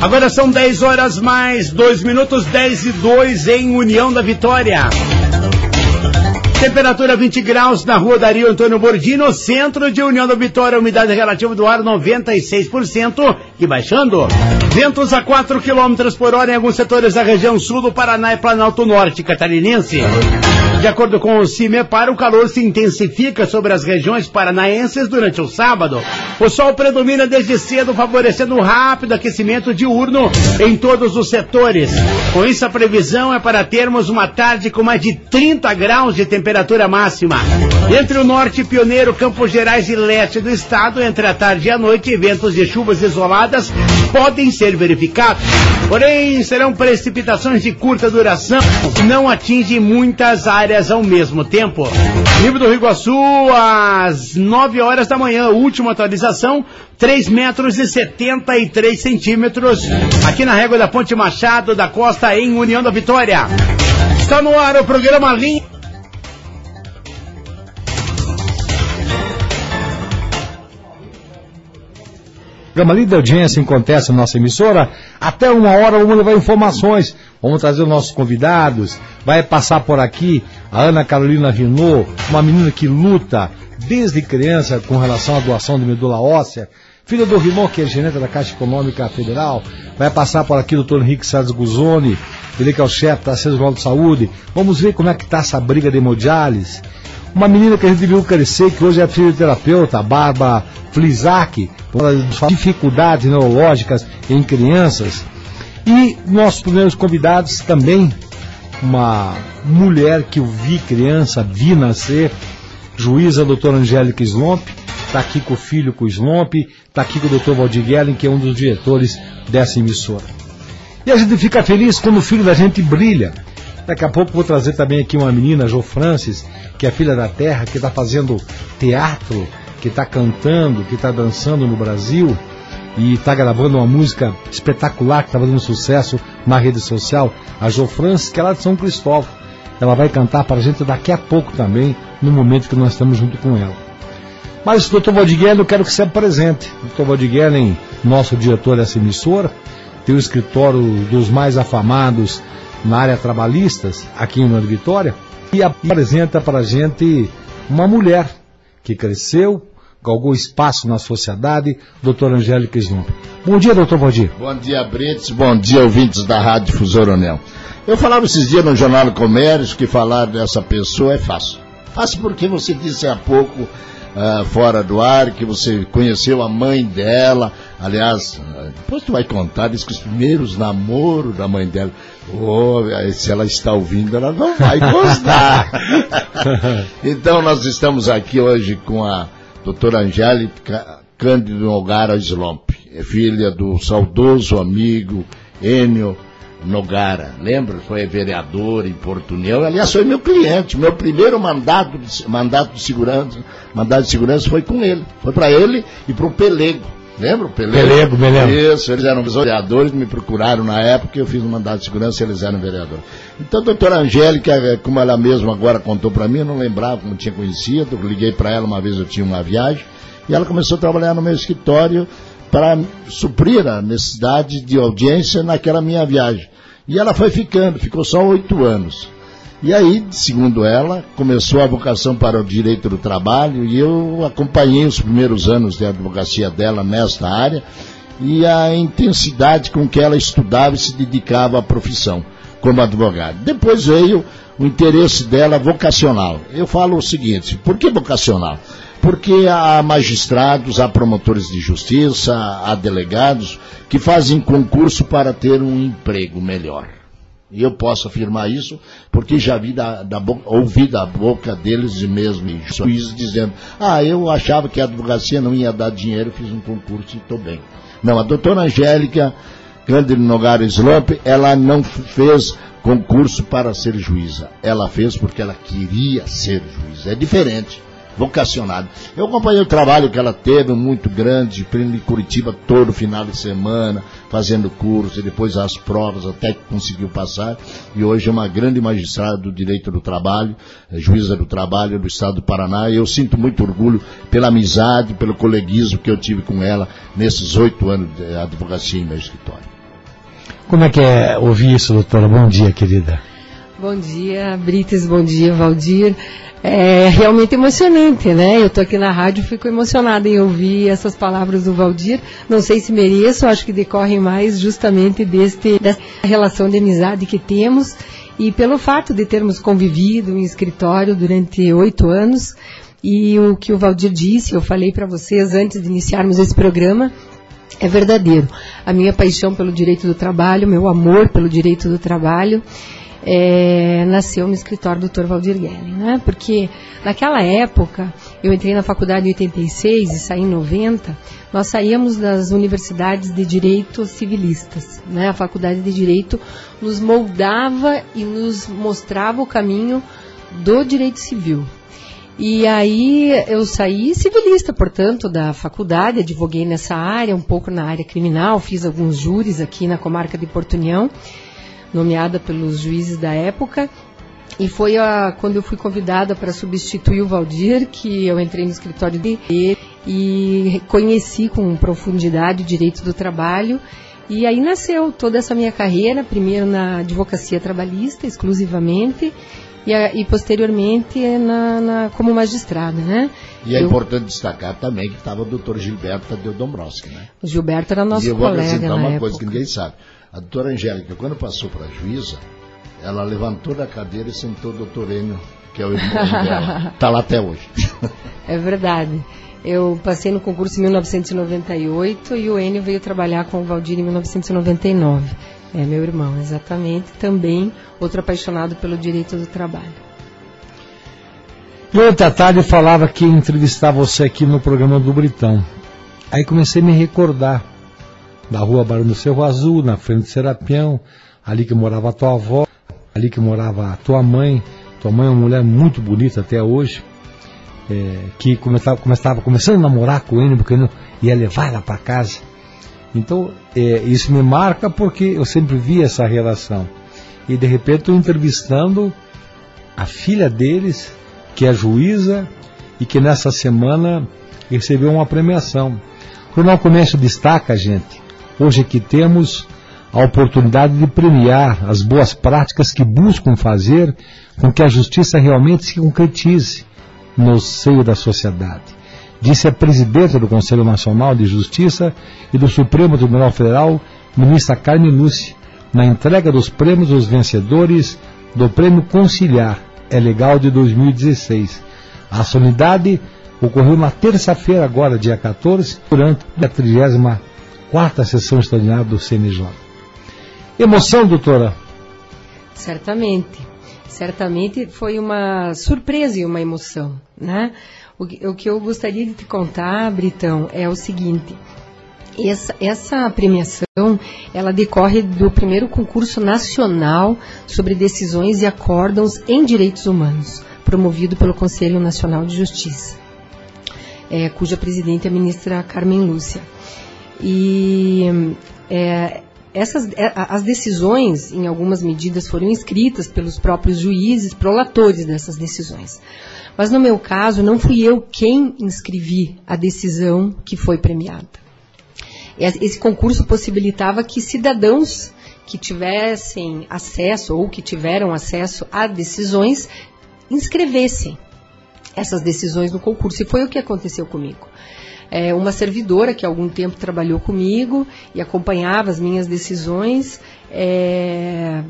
Agora são 10 horas mais 2 minutos, 10 e 2 em União da Vitória. Temperatura 20 graus na rua Dario Antônio Bordino, centro de União da Vitória, umidade relativa do ar 96% e baixando. Ventos a 4 km por hora em alguns setores da região sul do Paraná e Planalto Norte catarinense. De acordo com o CIMEPAR, o calor se intensifica sobre as regiões paranaenses durante o sábado. O sol predomina desde cedo, favorecendo um rápido aquecimento diurno em todos os setores. Com isso, a previsão é para termos uma tarde com mais de 30 graus de temperatura máxima. Entre o norte pioneiro, Campos Gerais e leste do estado, entre a tarde e a noite, eventos de chuvas isoladas podem ser verificados. Porém, serão precipitações de curta duração, não atingem muitas áreas ao mesmo tempo. Nível do Rio Iguaçu, às 9 horas da manhã, última atualização, 3 metros e 73 centímetros, aqui na régua da Ponte Machado da Costa, em União da Vitória. Está no ar o programa Linha. programa Líder de Audiência acontece na nossa emissora. Até uma hora vamos levar informações. Vamos trazer os nossos convidados. Vai passar por aqui a Ana Carolina Renault, uma menina que luta desde criança com relação à doação de medula óssea. Filha do Rimon, que é gerente da Caixa Econômica Federal. Vai passar por aqui o doutor Henrique Salles Guzoni, ele que é o chefe da Centro de Saúde. Vamos ver como é que está essa briga de hemodiálise. Uma menina que a gente viu crescer, que hoje é fisioterapeuta, Bárbara Flisak, dificuldades neurológicas em crianças. E nossos primeiros convidados também, uma mulher que eu vi criança, vi nascer, juíza doutora Angélica Slomp, está aqui com o filho com o Slomp, está aqui com o doutor Valdir Guellen, que é um dos diretores dessa emissora. E a gente fica feliz quando o filho da gente brilha. Daqui a pouco vou trazer também aqui uma menina, Jo Francis, que é filha da terra, que está fazendo teatro, que está cantando, que está dançando no Brasil e está gravando uma música espetacular que está fazendo sucesso na rede social, a Jo Francis, que é lá de São Cristóvão. Ela vai cantar para a gente daqui a pouco também, no momento que nós estamos junto com ela. Mas, doutor Valdiguelen, eu quero que você apresente. Doutor Valdiguelen, nosso diretor dessa emissora, tem o escritório dos mais afamados na área trabalhistas, aqui em Nova Vitória, e apresenta para a gente uma mulher que cresceu, galgou espaço na sociedade, doutora Angélica Slump. Bom dia, doutor Valdir. Bom dia, Brits. Bom dia, ouvintes da Rádio Fusor Onel. Eu falava esses dias no Jornal do Comércio que falar dessa pessoa é fácil. Fácil porque você disse há pouco uh, fora do ar, que você conheceu a mãe dela. Aliás, uh, depois tu vai contar, diz que os primeiros namoros da mãe dela. Oh, se ela está ouvindo, ela não vai gostar. então nós estamos aqui hoje com a doutora Angélica Cândido Nogara Slomp, é filha do saudoso amigo Enio Nogara, lembra? Foi vereador em Porto União. Aliás, foi meu cliente. Meu primeiro mandato de, mandato de segurança, mandato de segurança foi com ele. Foi para ele e para o Pelego. Lembra o Pelego? Pelego, me lembro. Isso, eles eram vereadores, me procuraram na época, eu fiz um mandato de segurança e eles eram vereadores. Então, a doutora Angélica, eh, como ela mesma agora contou para mim, eu não lembrava como tinha conhecido, liguei para ela uma vez, eu tinha uma viagem, e ela começou a trabalhar no meu escritório para suprir a necessidade de audiência naquela minha viagem. E ela foi ficando, ficou só oito anos. E aí, segundo ela, começou a vocação para o direito do trabalho e eu acompanhei os primeiros anos de advocacia dela nesta área e a intensidade com que ela estudava e se dedicava à profissão como advogada. Depois veio o interesse dela vocacional. Eu falo o seguinte, por que vocacional? Porque há magistrados, há promotores de justiça, há delegados que fazem concurso para ter um emprego melhor. E eu posso afirmar isso porque já vi da, da boca, ouvi da boca deles mesmo, juízes dizendo, ah, eu achava que a advocacia não ia dar dinheiro, fiz um concurso e estou bem. Não, a doutora Angélica Cândido Nogara Slomp, ela não fez concurso para ser juíza. Ela fez porque ela queria ser juíza. É diferente vocacionado. Eu acompanhei o trabalho que ela teve, muito grande, em Curitiba todo final de semana, fazendo curso e depois as provas até que conseguiu passar. E hoje é uma grande magistrada do direito do trabalho, é juíza do trabalho do estado do Paraná. E eu sinto muito orgulho pela amizade, pelo coleguismo que eu tive com ela nesses oito anos de advocacia em meu escritório. Como é que é ouvir isso, doutora? Bom dia, querida. Bom dia, Brites, bom dia, Valdir. É realmente emocionante, né? Eu estou aqui na rádio fico emocionada em ouvir essas palavras do Valdir. Não sei se mereço, acho que decorrem mais justamente deste, dessa relação de amizade que temos e pelo fato de termos convivido em escritório durante oito anos. E o que o Valdir disse, eu falei para vocês antes de iniciarmos esse programa, é verdadeiro. A minha paixão pelo direito do trabalho, meu amor pelo direito do trabalho é, nasceu no escritório do Dr. Valdir Guellen, né? Porque naquela época, eu entrei na faculdade em 86 e saí em 90, nós saíamos das universidades de direito civilistas, né? A faculdade de direito nos moldava e nos mostrava o caminho do direito civil. E aí eu saí civilista, portanto, da faculdade, advoguei nessa área, um pouco na área criminal, fiz alguns júris aqui na comarca de Porto União nomeada pelos juízes da época. E foi a, quando eu fui convidada para substituir o Valdir que eu entrei no escritório dele e conheci com profundidade o direito do trabalho. E aí nasceu toda essa minha carreira, primeiro na advocacia trabalhista, exclusivamente, e, a, e posteriormente na, na, como magistrada, né? E é eu, importante destacar também que estava o doutor Gilberto Tadeu Dombrowski, né? O Gilberto era nosso colega E eu vou acrescentar uma época. coisa que ninguém sabe. A doutora Angélica, quando passou para a juíza, ela levantou da cadeira e sentou o doutor Enio, que é o irmão dela. Está lá até hoje. É verdade. Eu passei no concurso em 1998 e o Enio veio trabalhar com o Valdir em 1999. É meu irmão, exatamente. Também outro apaixonado pelo direito do trabalho. E ontem à tarde eu falava que ia entrevistar você aqui no programa do Britão. Aí comecei a me recordar da rua Barão do Cerro Azul, na frente do Serapião, ali que morava a tua avó, ali que morava a tua mãe. Tua mãe é uma mulher muito bonita até hoje, é, que começava, começava começando a namorar com ele, porque não ia levar ela para casa. Então, é, isso me marca porque eu sempre vi essa relação. E de repente estou entrevistando a filha deles, que é juíza e que nessa semana recebeu uma premiação. O Jornal Comércio destaca, gente, Hoje aqui temos a oportunidade de premiar as boas práticas que buscam fazer com que a justiça realmente se concretize no seio da sociedade. Disse a presidenta do Conselho Nacional de Justiça e do Supremo Tribunal Federal, ministra Carmen Lúcia, na entrega dos prêmios aos vencedores do Prêmio Conciliar é Legal de 2016. A solenidade ocorreu na terça-feira, agora, dia 14, durante a 30 quarta sessão extraordinária do CNJ. Emoção, doutora? Certamente. Certamente foi uma surpresa e uma emoção, né? O, que eu gostaria de te contar, Britão, é o seguinte. Essa, essa, premiação ela decorre do primeiro concurso nacional sobre decisões e acórdãos em direitos humanos, promovido pelo Conselho Nacional de Justiça, é, cuja presidente é a ministra Carmen Lúcia. E é, essas, é, as decisões, em algumas medidas, foram escritas pelos próprios juízes, prolatores dessas decisões. Mas no meu caso, não fui eu quem inscrevi a decisão que foi premiada. Esse concurso possibilitava que cidadãos que tivessem acesso ou que tiveram acesso a decisões inscrevessem essas decisões no concurso. E foi o que aconteceu comigo é, uma servidora que há algum tempo trabalhou comigo e acompanhava as minhas decisões. É,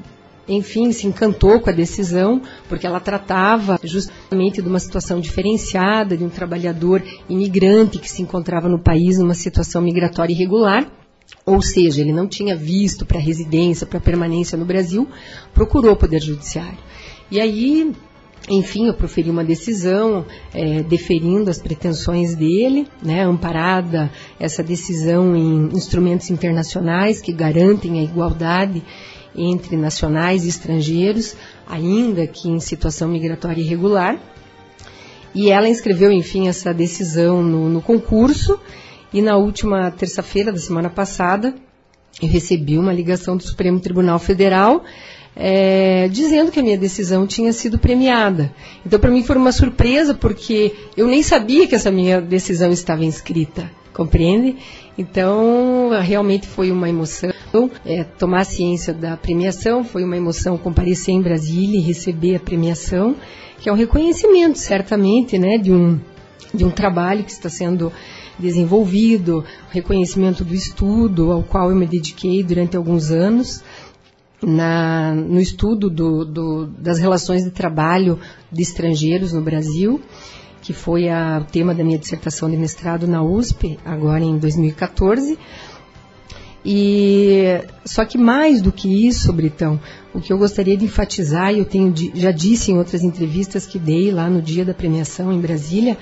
enfim, se encantou com a decisão, porque ela tratava justamente de uma situação diferenciada, de um trabalhador imigrante que se encontrava no país numa situação migratória irregular. Ou seja, ele não tinha visto para residência, para permanência no Brasil, procurou o Poder Judiciário. E aí enfim, eu proferi uma decisão é, deferindo as pretensões dele, né, amparada essa decisão em instrumentos internacionais que garantem a igualdade entre nacionais e estrangeiros, ainda que em situação migratória irregular. E ela inscreveu, enfim, essa decisão no, no concurso. E na última terça-feira da semana passada, eu recebi uma ligação do Supremo Tribunal Federal é, dizendo que a minha decisão tinha sido premiada. Então, para mim foi uma surpresa, porque eu nem sabia que essa minha decisão estava inscrita, compreende? Então, realmente foi uma emoção. Então, é, tomar ciência da premiação foi uma emoção comparecer em Brasília e receber a premiação, que é um reconhecimento, certamente, né, de um, de um trabalho que está sendo desenvolvido, reconhecimento do estudo ao qual eu me dediquei durante alguns anos. Na, no estudo do, do, das relações de trabalho de estrangeiros no Brasil, que foi o tema da minha dissertação de mestrado na USP, agora em 2014. E só que mais do que isso, Britão, o que eu gostaria de enfatizar, e eu tenho já disse em outras entrevistas que dei lá no dia da premiação em Brasília,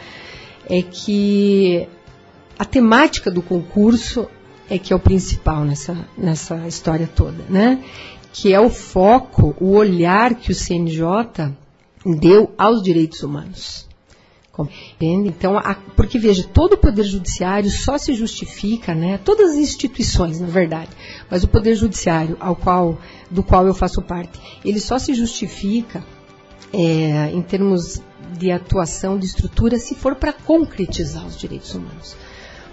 é que a temática do concurso é que é o principal nessa, nessa história toda, né? Que é o foco, o olhar que o CNJ deu aos direitos humanos. Compreende? Então, a, porque veja, todo o poder judiciário só se justifica, né? Todas as instituições, na verdade, mas o poder judiciário ao qual, do qual eu faço parte, ele só se justifica é, em termos de atuação de estrutura se for para concretizar os direitos humanos.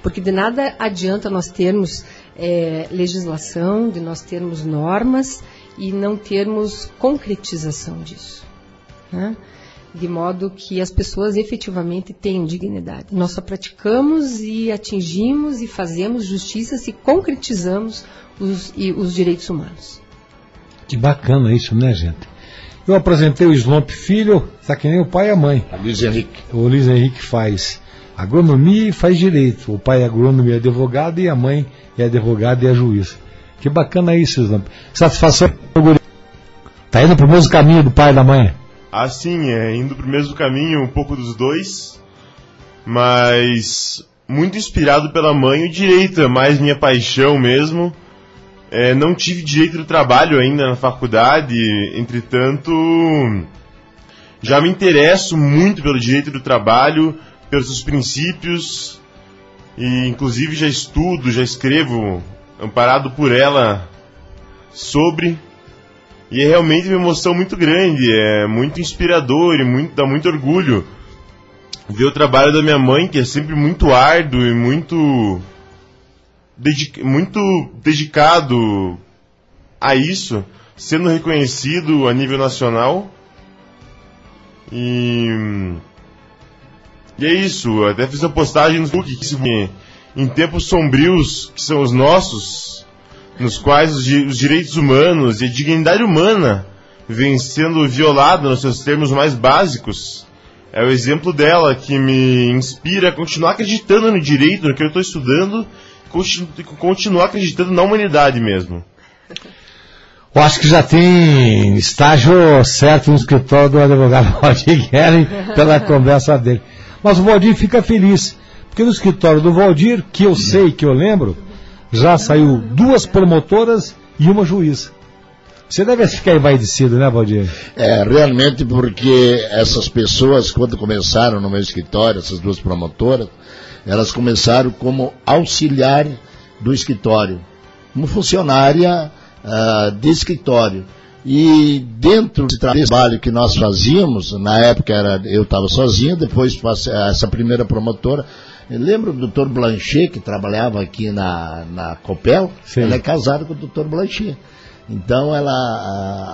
Porque de nada adianta nós termos é, legislação, de nós termos normas e não termos concretização disso. Né? de modo que as pessoas efetivamente tenham dignidade. Nós só praticamos e atingimos e fazemos justiça se concretizamos os, os direitos humanos. Que bacana isso, né, gente? Eu apresentei o Slomp Filho, tá que nem o pai e a mãe. A Luiz Henrique. O Luiz Henrique faz agronomia e faz direito. O pai é agrônomo e advogado e a mãe é advogada e é juiz. Que bacana isso, Slomp. Satisfação. Tá indo pro mesmo caminho do pai e da mãe? Assim, é indo pro mesmo caminho, um pouco dos dois, mas muito inspirado pela mãe, o direito é mais minha paixão mesmo. É, não tive direito do trabalho ainda na faculdade, entretanto, já me interesso muito pelo direito do trabalho, pelos seus princípios, e inclusive já estudo, já escrevo, amparado por ela, sobre e é realmente uma emoção muito grande, é muito inspirador e muito, dá muito orgulho ver o trabalho da minha mãe, que é sempre muito árduo e muito, muito dedicado a isso, sendo reconhecido a nível nacional. E, e é isso, eu até fiz uma postagem no Facebook que em tempos sombrios que são os nossos, nos quais os, os direitos humanos e a dignidade humana vêm sendo violados nos seus termos mais básicos. É o exemplo dela que me inspira a continuar acreditando no direito, no que eu estou estudando, e continuar acreditando na humanidade mesmo. Eu acho que já tem estágio certo no escritório do advogado Valdir Guerin pela conversa dele. Mas o Valdir fica feliz, porque no escritório do Valdir, que eu sei, que eu lembro, já saiu duas promotoras e uma juíza. Você deve ficar envaidecido, né, Valdir? É, realmente porque essas pessoas, quando começaram no meu escritório, essas duas promotoras, elas começaram como auxiliar do escritório, como funcionária uh, de escritório. E dentro do trabalho que nós fazíamos, na época era, eu estava sozinho, depois essa primeira promotora Lembra o doutor Blanchet, que trabalhava aqui na, na Copel? Sim. Ela é casada com o doutor Blanchet. Então ela,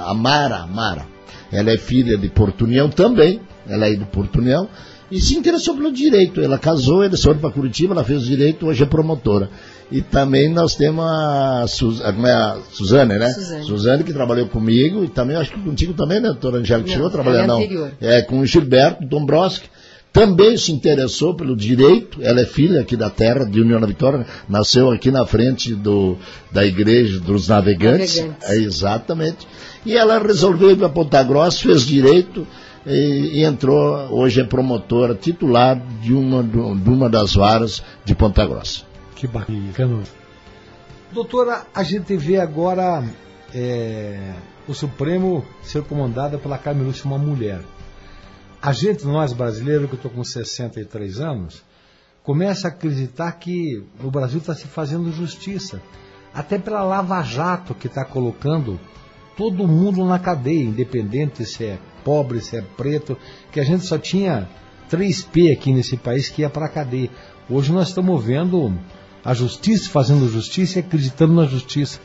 a Mara, Mara, ela é filha de Portunhão também, ela é de Portunhão, e se interessou pelo direito. Ela casou, eles foram para Curitiba, ela fez direito, hoje é promotora. E também nós temos a, Suz, a, é a Suzane, né? Suzane. Suzane. que trabalhou comigo, e também acho que contigo também, né, doutora Angélica? Chegou a trabalhar, é não? É, com o Gilberto Dombrowski também se interessou pelo direito, ela é filha aqui da terra, de União da Vitória, nasceu aqui na frente do, da igreja dos navegantes. navegantes. É, exatamente. E ela resolveu ir para Ponta Grossa, fez direito e, e, entrou, hoje é promotora titular de uma, de uma das varas de Ponta Grossa. Que bacana. Doutora, a gente vê agora é, o Supremo ser comandado pela Carmen Lúcia, uma mulher a gente, nós brasileiros, que eu estou com 63 anos, começa a acreditar que o Brasil está se fazendo justiça. Até pela Lava Jato que está colocando todo mundo na cadeia, independente se é pobre, se é preto, que a gente só tinha 3P aqui nesse país que ia para a cadeia. Hoje nós estamos vendo a justiça fazendo justiça e acreditando na justiça.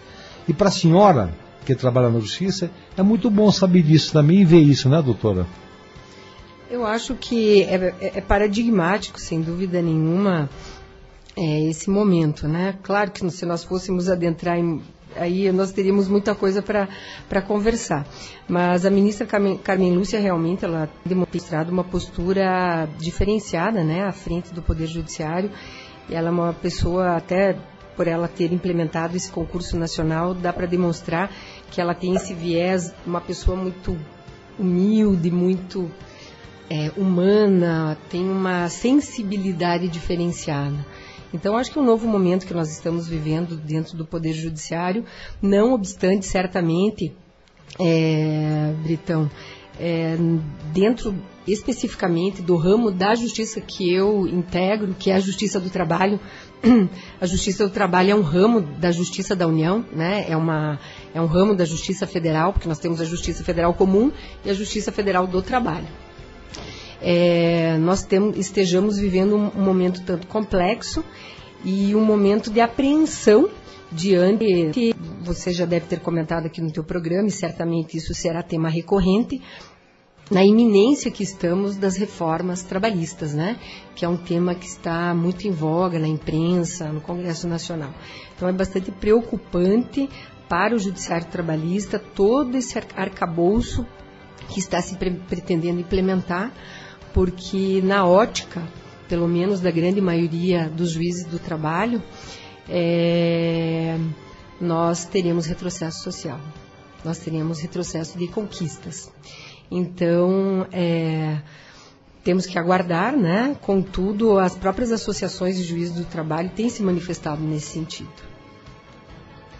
E para a senhora, que trabalha na justiça, é muito bom saber disso também e ver isso, né, doutora? Eu acho que é, é, é paradigmático, sem dúvida nenhuma, é, esse momento, né? Claro que se nós fôssemos adentrar em aí nós teríamos muita coisa para conversar. Mas a ministra Carmen, Lúcia realmente ela demonstrado uma postura diferenciada, né, à frente do Poder Judiciário. E ela é uma pessoa até por ela ter implementado esse concurso nacional, dá para demonstrar que ela tem esse viés, uma pessoa muito humilde, muito é, humana, tem uma sensibilidade diferenciada. Então, acho que um novo momento que nós estamos vivendo dentro do Poder Judiciário, não obstante, certamente, é, Britão, é, dentro especificamente do ramo da justiça que eu integro, que é a Justiça do Trabalho. A Justiça do Trabalho é um ramo da Justiça da União, né? é, uma, é um ramo da Justiça Federal, porque nós temos a Justiça Federal Comum e a Justiça Federal do Trabalho é, nós temos, estejamos vivendo um, um momento tanto complexo e um momento de apreensão diante que você já deve ter comentado aqui no teu programa e certamente isso será tema recorrente na iminência que estamos das reformas trabalhistas, né? Que é um tema que está muito em voga na imprensa, no Congresso Nacional. Então é bastante preocupante para o judiciário trabalhista todo esse arcabouço que está se pre pretendendo implementar porque na ótica, pelo menos da grande maioria dos juízes do trabalho, é, nós teríamos retrocesso social, nós teríamos retrocesso de conquistas. Então, é, temos que aguardar, né? Contudo, as próprias associações de juízes do trabalho têm se manifestado nesse sentido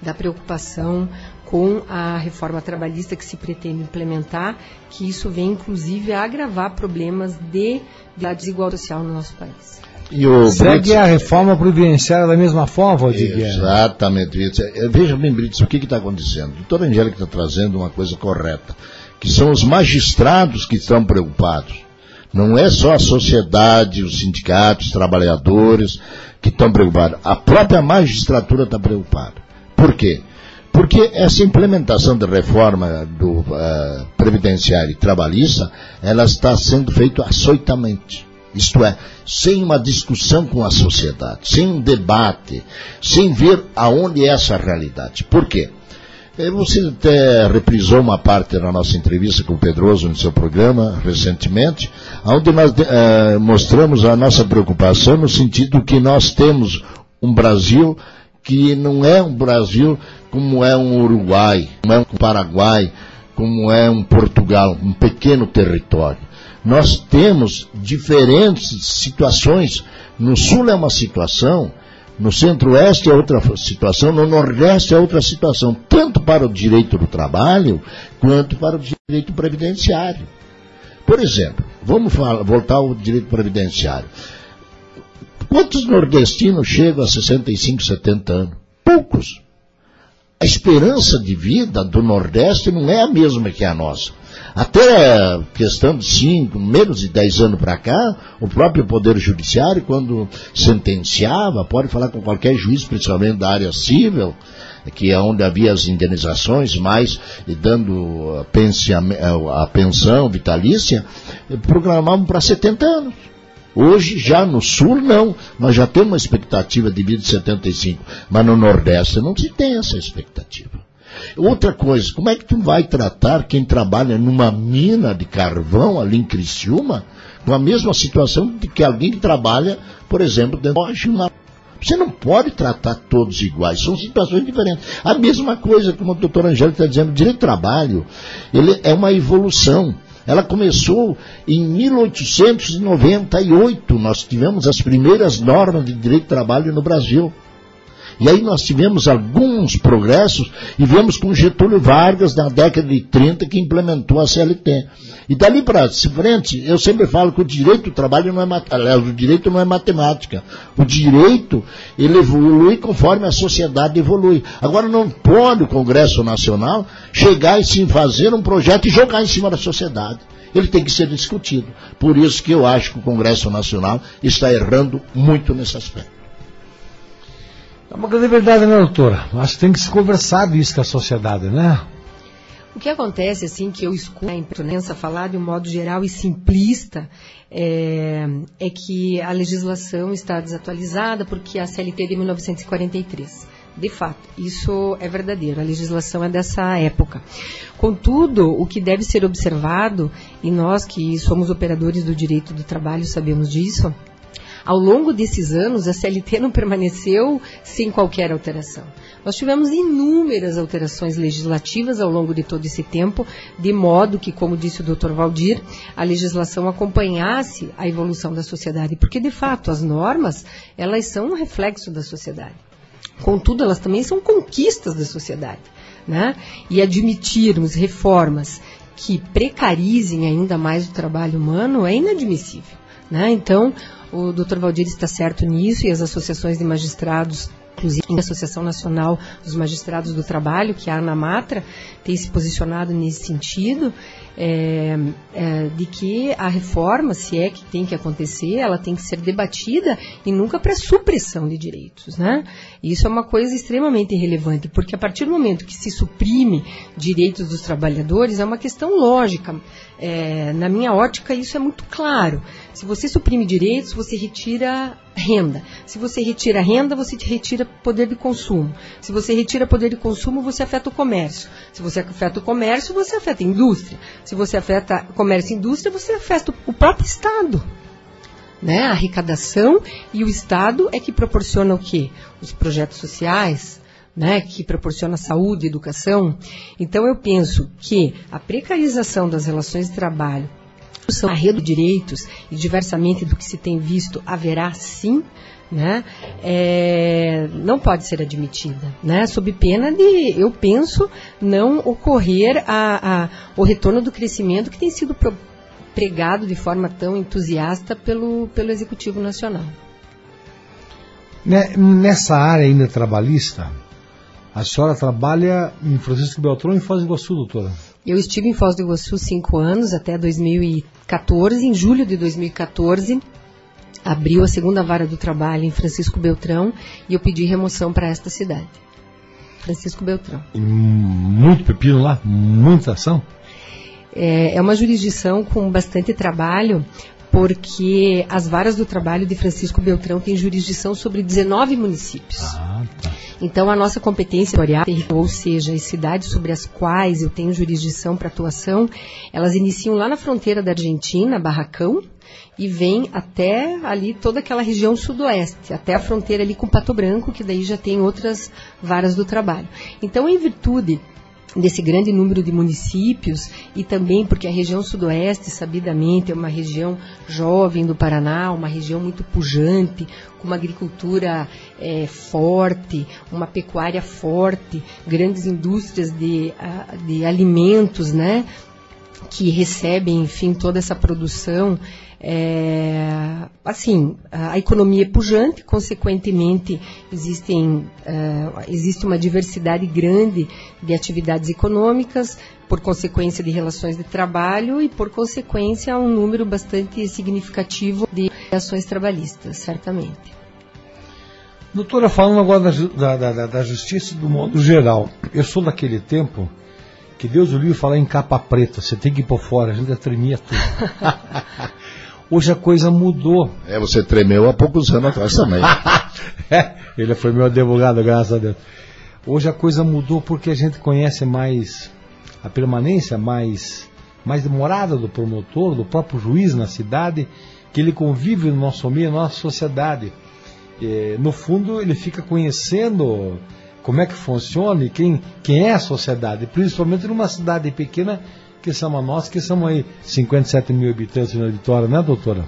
da preocupação com a reforma trabalhista que se pretende implementar, que isso vem inclusive a agravar problemas de, de desigualdade social no nosso país. Segue Brits, a reforma previdenciária da mesma forma, Valdir Exatamente. Veja bem, Brits, o que está acontecendo? A doutora Angélica está trazendo uma coisa correta, que são os magistrados que estão preocupados. Não é só a sociedade, os sindicatos, os trabalhadores que estão preocupados. A própria magistratura está preocupada. Por quê? Porque essa implementação da reforma do uh, previdenciário e trabalhista, ela está sendo feita açoitamente. Isto é, sem uma discussão com a sociedade, sem um debate, sem ver aonde é essa realidade. Por quê? Eh, você até reprisou uma parte na nossa entrevista com o Pedroso no seu programa recentemente, onde nós uh, mostramos a nossa preocupação no sentido que nós temos um Brasil que não é um Brasil como é um Uruguai, como é um Paraguai, como é um Portugal, um pequeno território. Nós temos diferentes situações. No sul é uma situação, no centro-oeste é outra situação, no nordeste é outra situação, tanto para o direito do trabalho quanto para o direito previdenciário. Por exemplo, vamos falar, voltar ao direito previdenciário. Quantos nordestinos chegam a 65, 70 anos? Poucos. A esperança de vida do Nordeste não é a mesma que a nossa. Até questão de 5, menos de 10 anos para cá, o próprio Poder Judiciário, quando sentenciava, pode falar com qualquer juiz, principalmente da área civil, que é onde havia as indenizações, mais dando a, a pensão vitalícia, programavam para 70 anos. Hoje, já no sul, não. Nós já temos uma expectativa de vida de 75. Mas no Nordeste não se tem essa expectativa. Outra coisa, como é que tu vai tratar quem trabalha numa mina de carvão ali em Criciúma com a mesma situação de que alguém que trabalha, por exemplo, dentro de uma você não pode tratar todos iguais, são situações diferentes. A mesma coisa, como o doutor Angélico está dizendo, o direito do trabalho, ele é uma evolução. Ela começou em 1898, nós tivemos as primeiras normas de direito de trabalho no Brasil. E aí nós tivemos alguns progressos e viemos com Getúlio Vargas na década de 30 que implementou a CLT. E dali para frente, eu sempre falo que o direito do trabalho não é o direito não é matemática. O direito ele evolui conforme a sociedade evolui. Agora não pode o Congresso Nacional chegar e sim fazer um projeto e jogar em cima da sociedade ele tem que ser discutido. Por isso que eu acho que o Congresso Nacional está errando muito nesse aspecto. É uma grande verdade, né, doutora? Acho que tem que se conversar isso com a sociedade, né? O que acontece, assim, que eu escuto a imprensa falar de um modo geral e simplista, é, é, que a legislação está desatualizada porque a CLT é de 1943. De fato, isso é verdadeiro, a legislação é dessa época. Contudo, o que deve ser observado, e nós que somos operadores do direito do trabalho sabemos disso, ao longo desses anos, a CLT não permaneceu sem qualquer alteração. Nós tivemos inúmeras alterações legislativas ao longo de todo esse tempo, de modo que, como disse o Dr. Valdir, a legislação acompanhasse a evolução da sociedade, porque de fato as normas, elas são um reflexo da sociedade. Contudo, elas também são conquistas da sociedade. Né? E admitirmos reformas que precarizem ainda mais o trabalho humano é inadmissível. Né? Então, o Dr. Valdir está certo nisso e as associações de magistrados inclusive a Associação Nacional dos Magistrados do Trabalho, que é a ANAMATRA, tem se posicionado nesse sentido, é, é, de que a reforma, se é que tem que acontecer, ela tem que ser debatida e nunca para supressão de direitos. Né? Isso é uma coisa extremamente relevante, porque a partir do momento que se suprime direitos dos trabalhadores, é uma questão lógica. É, na minha ótica, isso é muito claro. Se você suprime direitos, você retira renda. Se você retira renda, você retira poder de consumo. Se você retira poder de consumo, você afeta o comércio. Se você afeta o comércio, você afeta a indústria. Se você afeta comércio e indústria, você afeta o próprio Estado. Né? A arrecadação e o Estado é que proporciona o quê? Os projetos sociais, né, que proporciona saúde, educação. Então eu penso que a precarização das relações de trabalho, são arredo de direitos e diversamente do que se tem visto haverá sim, né, é, não pode ser admitida, né, sob pena de, eu penso, não ocorrer a, a, o retorno do crescimento que tem sido pro, pregado de forma tão entusiasta pelo, pelo Executivo Nacional. Né, nessa área ainda trabalhista, a senhora trabalha em Francisco Beltrão e em Foz do Iguaçu, doutora? Eu estive em Foz do Iguaçu cinco anos, até 2014. Em julho de 2014, abriu a segunda vara do trabalho em Francisco Beltrão e eu pedi remoção para esta cidade. Francisco Beltrão. Muito pepino lá? Muita ação? É, é uma jurisdição com bastante trabalho, porque as varas do trabalho de Francisco Beltrão têm jurisdição sobre 19 municípios. Ah, tá. Então, a nossa competência territorial, ou seja, as cidades sobre as quais eu tenho jurisdição para atuação, elas iniciam lá na fronteira da Argentina, Barracão, e vem até ali toda aquela região sudoeste, até a fronteira ali com Pato Branco, que daí já tem outras varas do trabalho. Então, em virtude desse grande número de municípios e também porque a região sudoeste, sabidamente, é uma região jovem do Paraná, uma região muito pujante, com uma agricultura é, forte, uma pecuária forte, grandes indústrias de, de alimentos, né? que recebem, enfim, toda essa produção é, assim, a economia é pujante, consequentemente existem, é, existe uma diversidade grande de atividades econômicas, por consequência de relações de trabalho e por consequência um número bastante significativo de ações trabalhistas, certamente. Doutora, falando agora da, da, da, da justiça do modo geral, eu sou daquele tempo que Deus o livre falar em capa preta, você tem que ir por fora, a gente tremia tudo. Hoje a coisa mudou. É, você tremeu há poucos anos atrás também. é, ele foi meu advogado, graças a Deus. Hoje a coisa mudou porque a gente conhece mais a permanência mais, mais demorada do promotor, do próprio juiz na cidade, que ele convive no nosso meio, na nossa sociedade. E, no fundo, ele fica conhecendo como é que funciona e quem, quem é a sociedade, principalmente numa cidade pequena que somos nós, que somos aí 57 mil habitantes na Vitória, né, doutora?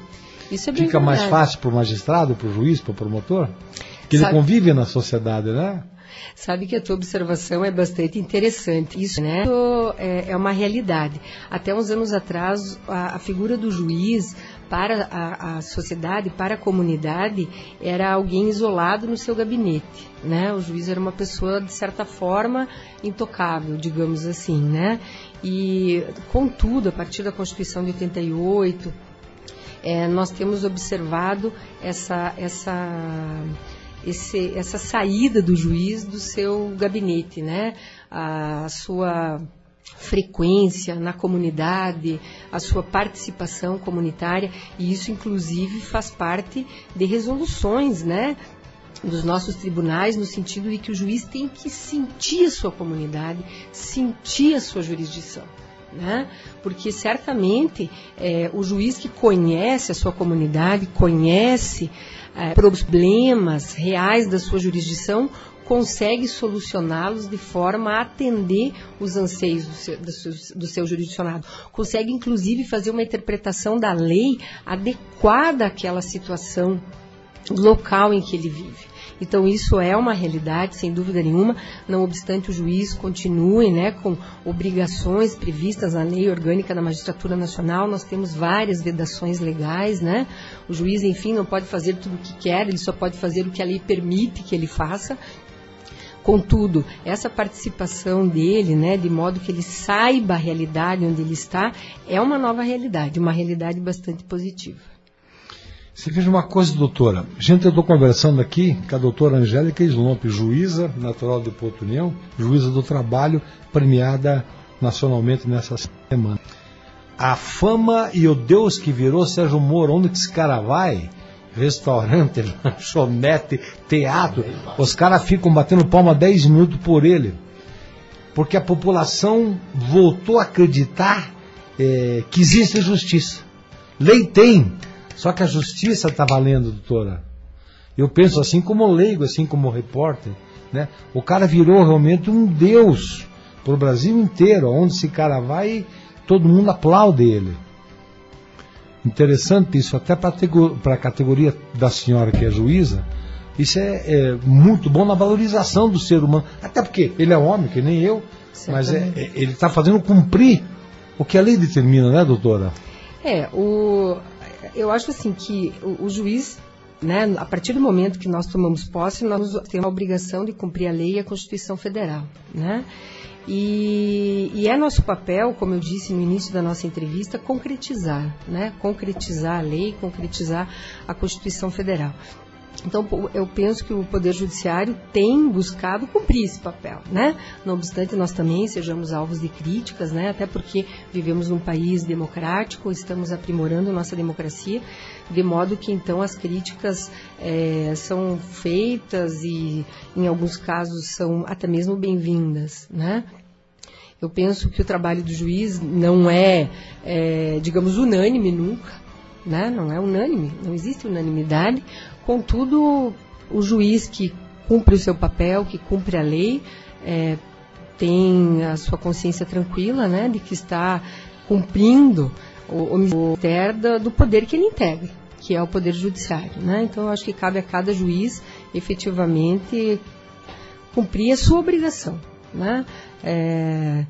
Isso é bem Fica mais fácil para o magistrado, para o juiz, para o promotor? Que Sabe... ele convive na sociedade, né? Sabe que a tua observação é bastante interessante. Isso, né? É, é uma realidade. Até uns anos atrás, a, a figura do juiz para a, a, sociedade, para a comunidade, era alguém isolado no seu gabinete, né? O juiz era uma pessoa de certa forma intocável, digamos assim, né? E contudo, a partir da Constituição de 88, é, nós temos observado essa essa esse, essa saída do juiz do seu gabinete, né? A sua frequência na comunidade, a sua participação comunitária, e isso inclusive faz parte de resoluções, né? Dos nossos tribunais, no sentido de que o juiz tem que sentir a sua comunidade, sentir a sua jurisdição. Né? Porque certamente é, o juiz que conhece a sua comunidade, conhece é, problemas reais da sua jurisdição, consegue solucioná-los de forma a atender os anseios do seu, do, seu, do seu, jurisdicionado. Consegue, inclusive, fazer uma interpretação da lei adequada àquela situação local em que ele vive. Então isso é uma realidade, sem dúvida nenhuma, não obstante o juiz continue né, com obrigações previstas na lei orgânica da magistratura nacional, nós temos várias vedações legais, né? O juiz, enfim, não pode fazer tudo o que quer, ele só pode fazer o que a lei permite que ele faça. Contudo, essa participação dele, né, de modo que ele saiba a realidade onde ele está, é uma nova realidade, uma realidade bastante positiva. Você veja uma coisa, doutora. Gente, eu estou conversando aqui com a doutora Angélica Slomp, juíza natural de Porto União, juíza do trabalho, premiada nacionalmente nessa semana. A fama e o Deus que virou Sérgio Moro, onde que esse cara vai? Restaurante, lanchonete, teatro. Os caras ficam batendo palma 10 minutos por ele. Porque a população voltou a acreditar é, que existe justiça. Lei tem, só que a justiça está valendo, doutora. Eu penso assim como leigo, assim como repórter. Né? O cara virou realmente um deus para o Brasil inteiro. Onde esse cara vai, todo mundo aplaude ele. Interessante isso, até para a categoria da senhora que é juíza. Isso é, é, muito bom na valorização do ser humano. Até porque ele é homem, que nem eu, mas é, é, ele está fazendo cumprir o que a lei determina, né, doutora? É, o, eu acho assim que o, o juiz né, a partir do momento que nós tomamos posse, nós temos a obrigação de cumprir a lei e a Constituição Federal. Né? E, e, é nosso papel, como eu disse no início da nossa entrevista, concretizar, né? concretizar a lei, concretizar a Constituição Federal. Então, eu penso que o Poder Judiciário tem buscado cumprir esse papel, né? Não obstante, nós também sejamos alvos de críticas, né? Até porque vivemos num país democrático, estamos aprimorando nossa democracia, de modo que, então, as críticas é, são feitas e, em alguns casos, são até mesmo bem-vindas, né? Eu penso que o trabalho do juiz não é, é digamos, unânime nunca, né? não é unânime, não existe unanimidade, Contudo, o juiz que cumpre o seu papel, que cumpre a lei, é, tem a sua consciência tranquila, né, de que está cumprindo o, o do poder que ele integra, que é o poder judiciário, né? Então, acho que cabe a cada juiz, efetivamente, cumprir a sua obrigação, né? É,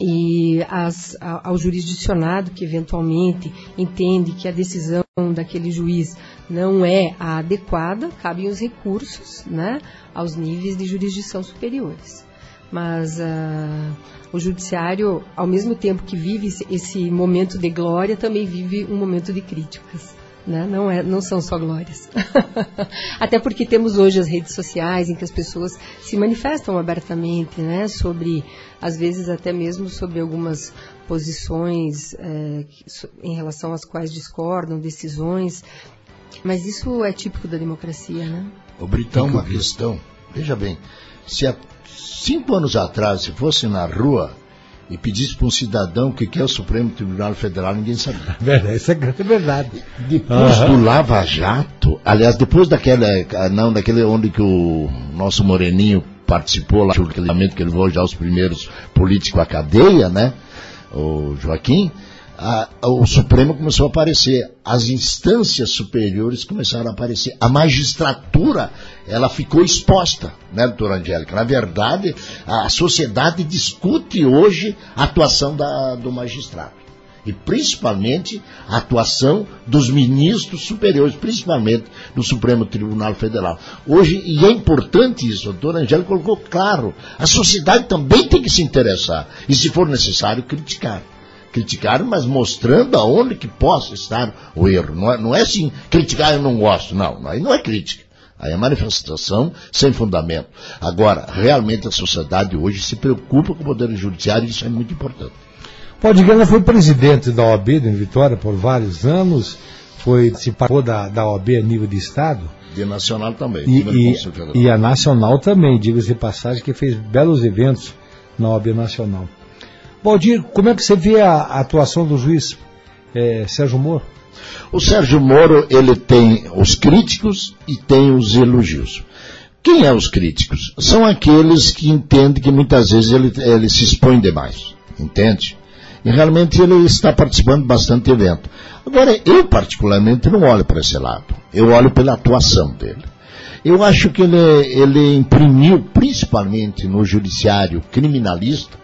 e as, ao jurisdicionado que eventualmente entende que a decisão daquele juiz não é a adequada, cabem os recursos né, aos níveis de jurisdição superiores. Mas uh, o judiciário, ao mesmo tempo que vive esse momento de glória, também vive um momento de críticas. Né? Não, é, não são só glórias. Até porque temos hoje as redes sociais em que as pessoas se manifestam abertamente né? sobre, às vezes até mesmo sobre algumas posições é, em relação às quais discordam, decisões. Mas isso é típico da democracia, né? O Britão, uma questão. Veja bem, se há cinco anos atrás, se fosse na rua e pedisse para um cidadão o que é o Supremo Tribunal Federal, ninguém sabia. Verdade, isso é verdade. Depois uhum. do Lava Jato, aliás, depois daquela, não, daquele onde que o nosso Moreninho participou lá, naquele momento que ele levou já os primeiros políticos à cadeia, né? O Joaquim, a, o Supremo começou a aparecer, as instâncias superiores começaram a aparecer, a magistratura ela ficou exposta, né, doutora Angélica? Na verdade, a sociedade discute hoje a atuação da, do magistrado. E principalmente a atuação dos ministros superiores, principalmente do Supremo Tribunal Federal. Hoje, e é importante isso, a doutora Angélica colocou claro, a sociedade também tem que se interessar, e se for necessário, criticar criticar, mas mostrando aonde que possa estar o erro. Não é, não é assim, criticar eu não gosto, não, aí não é crítica. Aí é manifestação sem fundamento. Agora, realmente a sociedade hoje se preocupa com o poder judiciário e isso é muito importante. Pode Guerra foi presidente da OAB em Vitória por vários anos, foi participou da, da OAB a nível de Estado. De nacional também. E, e, e a nacional também, diga-se passagem, que fez belos eventos na OAB nacional. Valdir, como é que você vê a, a atuação do juiz é, Sérgio Moro? O Sérgio Moro, ele tem os críticos e tem os elogios. Quem é os críticos? São aqueles que entendem que muitas vezes ele, ele se expõe demais, entende? E realmente ele está participando de bastante evento. Agora, eu particularmente não olho para esse lado. Eu olho pela atuação dele. Eu acho que ele, ele imprimiu, principalmente no judiciário criminalista,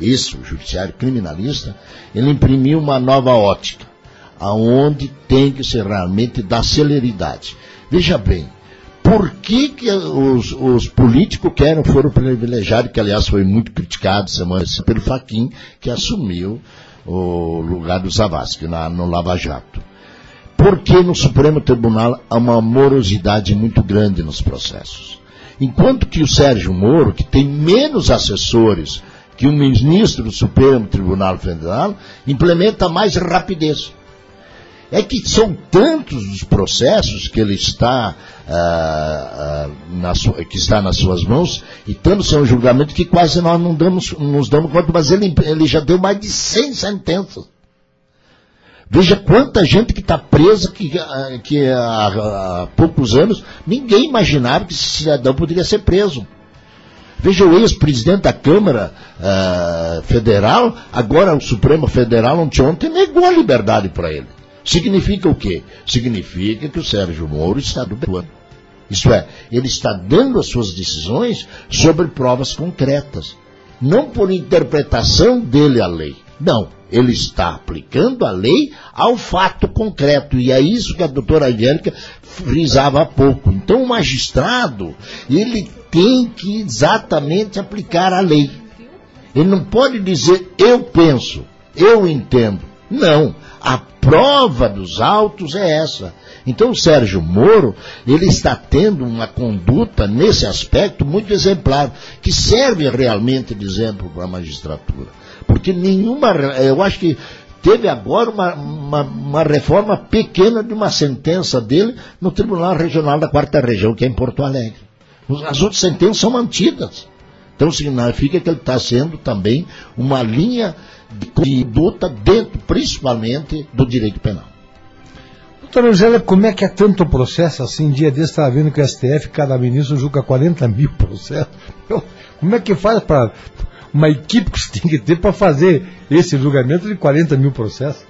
isso, o judiciário criminalista, ele imprimiu uma nova ótica, aonde tem que ser realmente dar celeridade. Veja bem, por que, que os, os, políticos querem foram privilegiados, que aliás foi muito criticado semana pelo Faquin, que assumiu o lugar do Zavascki no Lava Jato. Porque no Supremo Tribunal há uma morosidade muito grande nos processos. Enquanto que o Sérgio Moro, que tem menos assessores que o ministro do Supremo Tribunal Federal, implementa mais rapidez é que são tantos os processos que ele está, ah, ah, sua, que está nas suas mãos e tantos são julgamentos que quase nós não damos, nos damos conta, mas ele, ele já deu mais de 100 sentenças. Veja quanta gente que está presa que, ah, que há, há, poucos anos ninguém imaginava que esse cidadão poderia ser preso. Veja o ex-presidente da Câmara uh, Federal, agora o Supremo Federal, ontem, ontem negou a liberdade para ele. Significa o quê? Significa que o Sérgio Moro está dublando. Isto é, ele está dando as suas decisões sobre provas concretas. Não por interpretação dele a lei. Não. Ele está aplicando a lei ao fato concreto. E é isso que a doutora Angélica frisava há pouco. Então o magistrado, ele tem que exatamente aplicar a lei. Ele não pode dizer eu penso, eu entendo. Não. A prova dos autos é essa. Então o Sérgio Moro, ele está tendo uma conduta nesse aspecto muito exemplar, que serve realmente de exemplo para a magistratura. Porque nenhuma, eu acho que teve agora uma, uma, uma, reforma pequena de uma sentença dele no Tribunal Regional da Quarta Região, que é em Porto Alegre. As outras sentenças são mantidas. Então significa que ele está sendo também uma linha de conduta dentro, principalmente, do direito penal. Doutora Angela, como é que é tanto processo assim? Dia desse estava vendo que o STF, cada ministro julga 40 mil processos. Como é que faz para uma equipe que você tem que ter para fazer esse julgamento de 40 mil processos?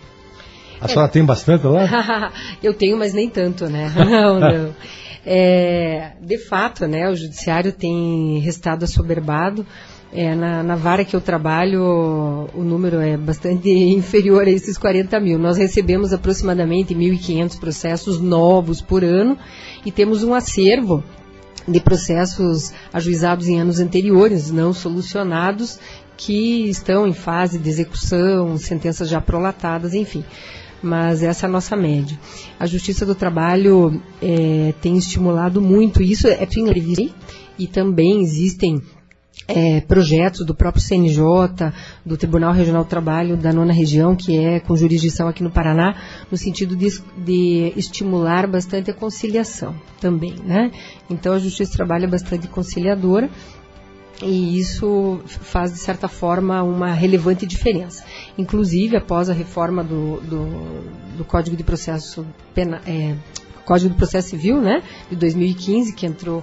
A é. senhora tem bastante lá? Eu tenho, mas nem tanto, né? Não, não. É, de fato, né, o judiciário tem restado assoberbado. É, na, na, vara que eu trabalho, o número é bastante inferior a esses 40 mil. Nós recebemos aproximadamente 1.500 processos novos por ano e temos um acervo de processos ajuizados em anos anteriores, não solucionados, que estão em fase de execução, sentenças já prolatadas, enfim. Mas essa é a nossa média. A Justiça do Trabalho é, tem estimulado muito isso, é previsto e também existem é, projetos do próprio CNJ, do Tribunal Regional do Trabalho da nona região, que é com jurisdição aqui no Paraná, no sentido de, de estimular bastante a conciliação também, né? Então a Justiça do Trabalho é bastante conciliadora e isso faz, de certa forma, uma relevante diferença. Inclusive, após a reforma do, do, do Código de Processo Penal, é, Código de Processo Civil, né, de 2015, que entrou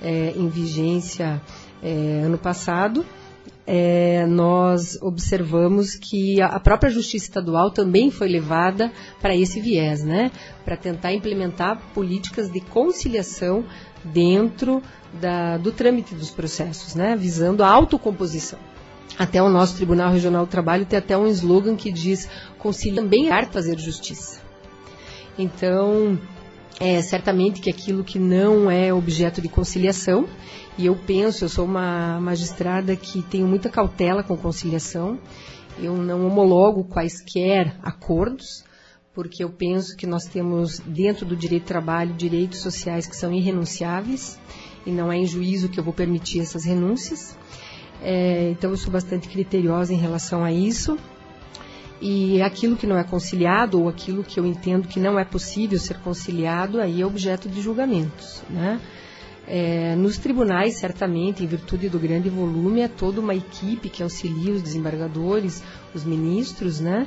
é, em vigência é, ano passado, é, nós observamos que a própria Justiça Estadual também foi levada para esse viés, né? Para tentar implementar políticas de conciliação dentro da, do trâmite dos processos, né? Visando a autocomposição. Até o nosso Tribunal Regional do Trabalho tem até um slogan que diz conciliar também é fazer justiça. Então, é certamente que aquilo que não é objeto de conciliação e eu penso, eu sou uma magistrada que tenho muita cautela com conciliação. Eu não homologo quaisquer acordos, porque eu penso que nós temos dentro do direito do trabalho direitos sociais que são irrenunciáveis e não é em juízo que eu vou permitir essas renúncias. É, então eu sou bastante criteriosa em relação a isso. E aquilo que não é conciliado, ou aquilo que eu entendo que não é possível ser conciliado, aí é objeto de julgamentos. Né? É, nos tribunais, certamente, em virtude do grande volume, é toda uma equipe que auxilia os desembargadores, os ministros, né,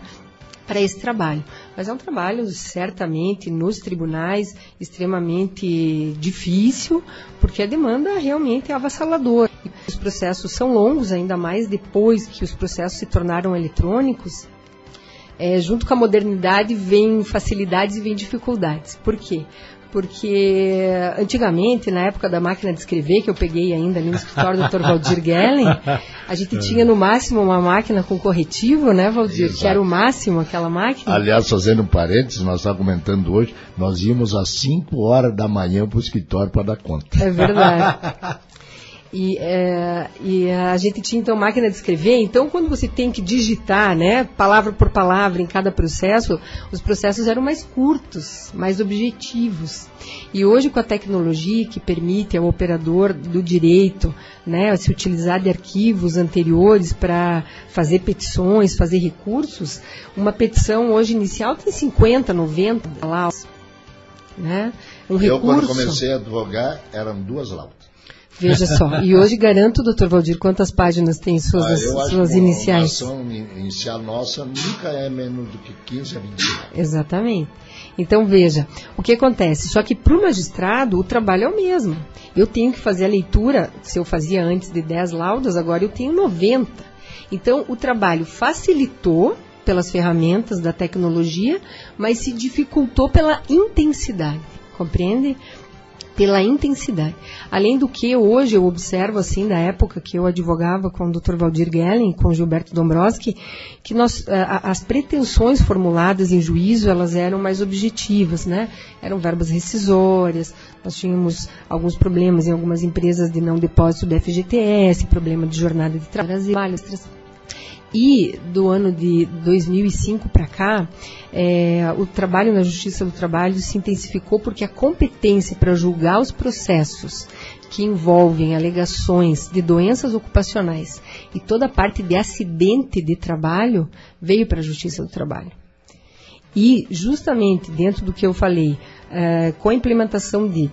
para esse trabalho. Mas é um trabalho, certamente, nos tribunais, extremamente difícil, porque a demanda realmente é avassaladora. Os processos são longos, ainda mais depois que os processos se tornaram eletrônicos. É, junto com a modernidade vem facilidades e vem dificuldades. Por quê? Porque antigamente, na época da máquina de escrever, que eu peguei ainda ali no escritório do Dr. Valdir Gellen, a gente tinha no máximo uma máquina com corretivo, né, Valdir? Exato. Que era o máximo aquela máquina. Aliás, fazendo um parênteses, nós estávamos comentando hoje, nós íamos às 5 horas da manhã para o escritório para dar conta. É verdade. E, é, e, a gente tinha então máquina de escrever, então quando você tem que digitar, né, palavra por palavra em cada processo, os processos eram mais curtos, mais objetivos. E hoje com a tecnologia que permite ao operador do direito, né, se utilizar de arquivos anteriores para fazer petições, fazer recursos, uma petição hoje inicial tem 50, 90 laudas, né? Um Eu recurso... quando comecei a advogar eram duas laudas. Veja só. E hoje garanto, doutor Valdir, quantas páginas tem suas, ah, suas iniciais? A inicial nossa nunca é menos do que 15 a 20 Exatamente. Então veja, o que acontece? Só que para o magistrado o trabalho é o mesmo. Eu tenho que fazer a leitura, se eu fazia antes de 10 laudas, agora eu tenho 90. Então o trabalho facilitou pelas ferramentas da tecnologia, mas se dificultou pela intensidade. Compreende? Pela intensidade. Além do que, hoje eu observo, assim, da época que eu advogava com o Dr. Valdir Gellen, com Gilberto Dombrowski, que nós, a, as pretensões formuladas em juízo, elas eram mais objetivas, né? Eram verbas rescisórias, nós tínhamos alguns problemas em algumas empresas de não depósito do FGTS, problema de jornada de trabalho, e do ano de 2005 para cá, é, o trabalho na Justiça do Trabalho se intensificou porque a competência para julgar os processos que envolvem alegações de doenças ocupacionais e toda a parte de acidente de trabalho veio para a Justiça do Trabalho. E, justamente dentro do que eu falei, é, com a implementação de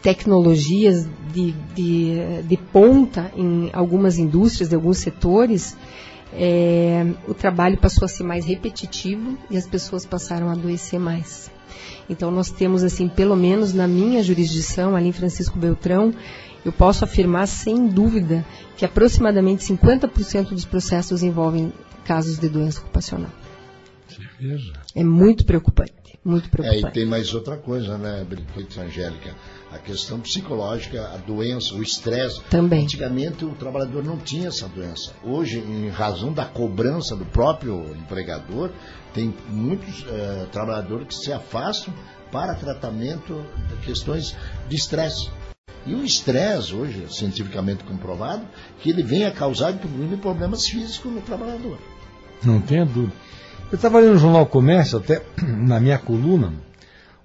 tecnologias de, de, de ponta em algumas indústrias, de alguns setores, é, o trabalho passou a ser mais repetitivo e as pessoas passaram a adoecer mais. Então nós temos assim, pelo menos na minha jurisdição, ali em Francisco Beltrão, eu posso afirmar sem dúvida que aproximadamente 50% dos processos envolvem casos de doença ocupacional. É muito preocupante, muito preocupante. É, e tem mais outra coisa, né, Brito Angélica? a questão psicológica, a doença, o estresse. Também. Antigamente o trabalhador não tinha essa doença. Hoje, em razão da cobrança do próprio empregador, tem muitos eh, trabalhadores que se afastam para tratamento de questões de estresse. E o estresse, hoje, cientificamente comprovado, que ele vem a causar inclusive problemas físicos no trabalhador. Não tenha dúvida. Eu estava lendo no Jornal Comércio, até na minha coluna,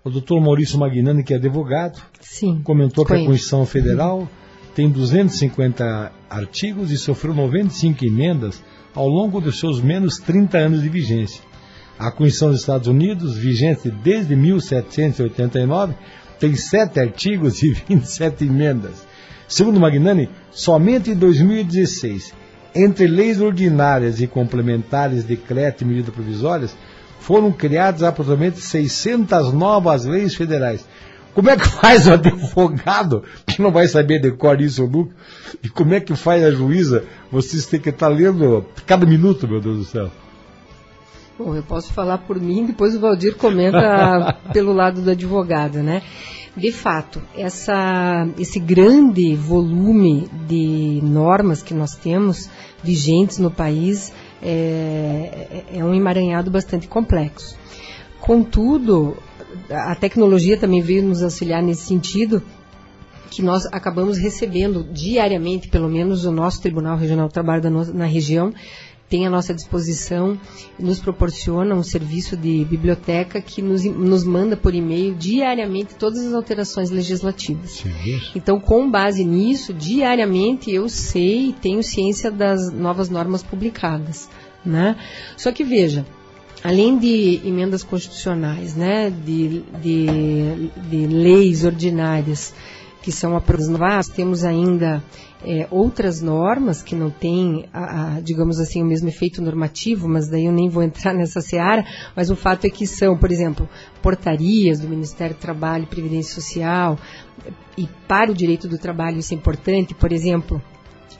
o doutor Maurício Magnani, que é advogado, Sim, comentou que a Constituição Federal tem 250 artigos e sofreu 95 emendas ao longo dos seus menos 30 anos de vigência. A Constituição dos Estados Unidos, vigente desde 1789, tem 7 artigos e 27 emendas. Segundo Magnani, somente em 2016, entre leis ordinárias e complementares, decreto e medidas provisórias, foram criadas aproximadamente 600 novas leis federais. Como é que faz o advogado que não vai saber decorar isso ou nunca? E como é que faz a juíza? Vocês têm que estar lendo cada minuto, meu Deus do céu. Bom, eu posso falar por mim, depois o Valdir comenta pelo lado do advogado, né? De fato, essa, esse grande volume de normas que nós temos vigentes no país é, é um emaranhado bastante complexo. Contudo, a tecnologia também veio nos auxiliar nesse sentido, que nós acabamos recebendo diariamente, pelo menos o nosso Tribunal Regional do Trabalho da na região, tem à nossa disposição e nos proporciona um serviço de biblioteca que nos, nos manda por e-mail diariamente todas as alterações legislativas. Então, com base nisso, diariamente eu sei e tenho ciência das novas normas publicadas. Né? Só que veja, além de emendas constitucionais, né, de, de, de leis ordinárias que são aprovadas, temos ainda é, outras normas que não têm, a, a, digamos assim, o mesmo efeito normativo, mas daí eu nem vou entrar nessa seara, mas o fato é que são, por exemplo, portarias do Ministério do Trabalho e Previdência Social, e para o direito do trabalho isso é importante, por exemplo,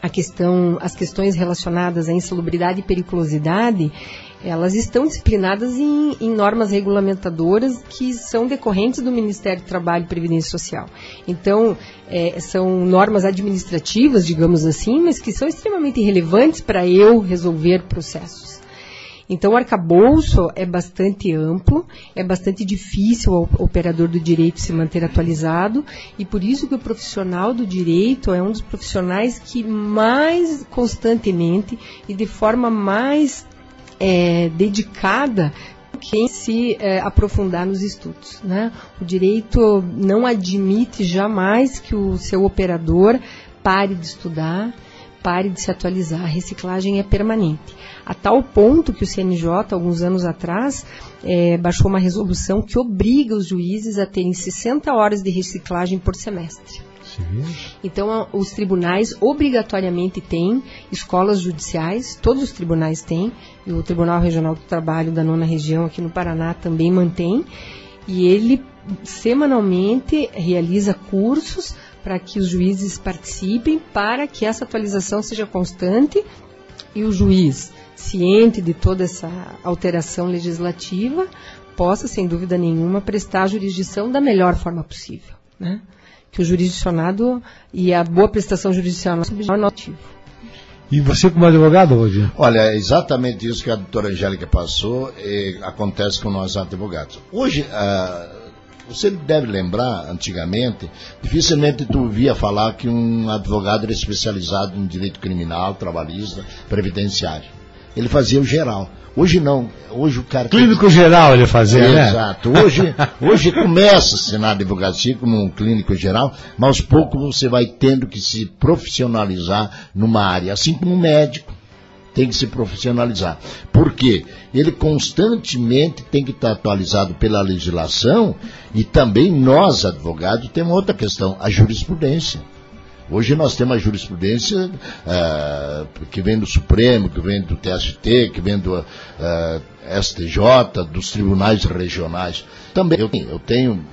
a questão, as questões relacionadas à insalubridade e periculosidade, elas estão disciplinadas em, em, normas regulamentadoras que são decorrentes do Ministério do Trabalho e Previdência Social. Então, é, são normas administrativas, digamos assim, mas que são extremamente relevantes para eu resolver processos. Então, o arcabouço é bastante amplo, é bastante difícil ao operador do direito se manter atualizado, e por isso que o profissional do direito é um dos profissionais que mais constantemente e de forma mais é, dedicada quem se é, aprofundar nos estudos. Né? O direito não admite jamais que o seu operador pare de estudar, pare de se atualizar. A reciclagem é permanente. A tal ponto que o CNJ, alguns anos atrás, é, baixou uma resolução que obriga os juízes a terem 60 horas de reciclagem por semestre. Então, os tribunais obrigatoriamente têm escolas judiciais, todos os tribunais têm, e o Tribunal Regional do Trabalho da nona região aqui no Paraná também mantém, e ele semanalmente realiza cursos para que os juízes participem, para que essa atualização seja constante e o juiz, ciente de toda essa alteração legislativa, possa, sem dúvida nenhuma, prestar a jurisdição da melhor forma possível. Né? Que o jurisdicionado e a boa prestação jurisdicional é notivo. E você como advogado hoje? Olha, é exatamente isso que a doutora Angélica passou e acontece com nós advogados. Hoje, ah, você deve lembrar, antigamente, dificilmente tu via falar que um advogado era especializado em direito criminal, trabalhista, previdenciário. Ele fazia o geral. Hoje não. Hoje o cara. Clínico tem... geral ele fazia, é, né? Exato. Hoje, hoje começa-se na advocacia como um clínico geral, mas aos poucos você vai tendo que se profissionalizar numa área. Assim como um médico tem que se profissionalizar. Por quê? Ele constantemente tem que estar atualizado pela legislação e também nós, advogados, temos outra questão, a jurisprudência. Hoje nós temos a jurisprudência uh, que vem do Supremo, que vem do TST, que vem do uh, eh, STJ, dos tribunais regionais. Também eu tenho, eu tenho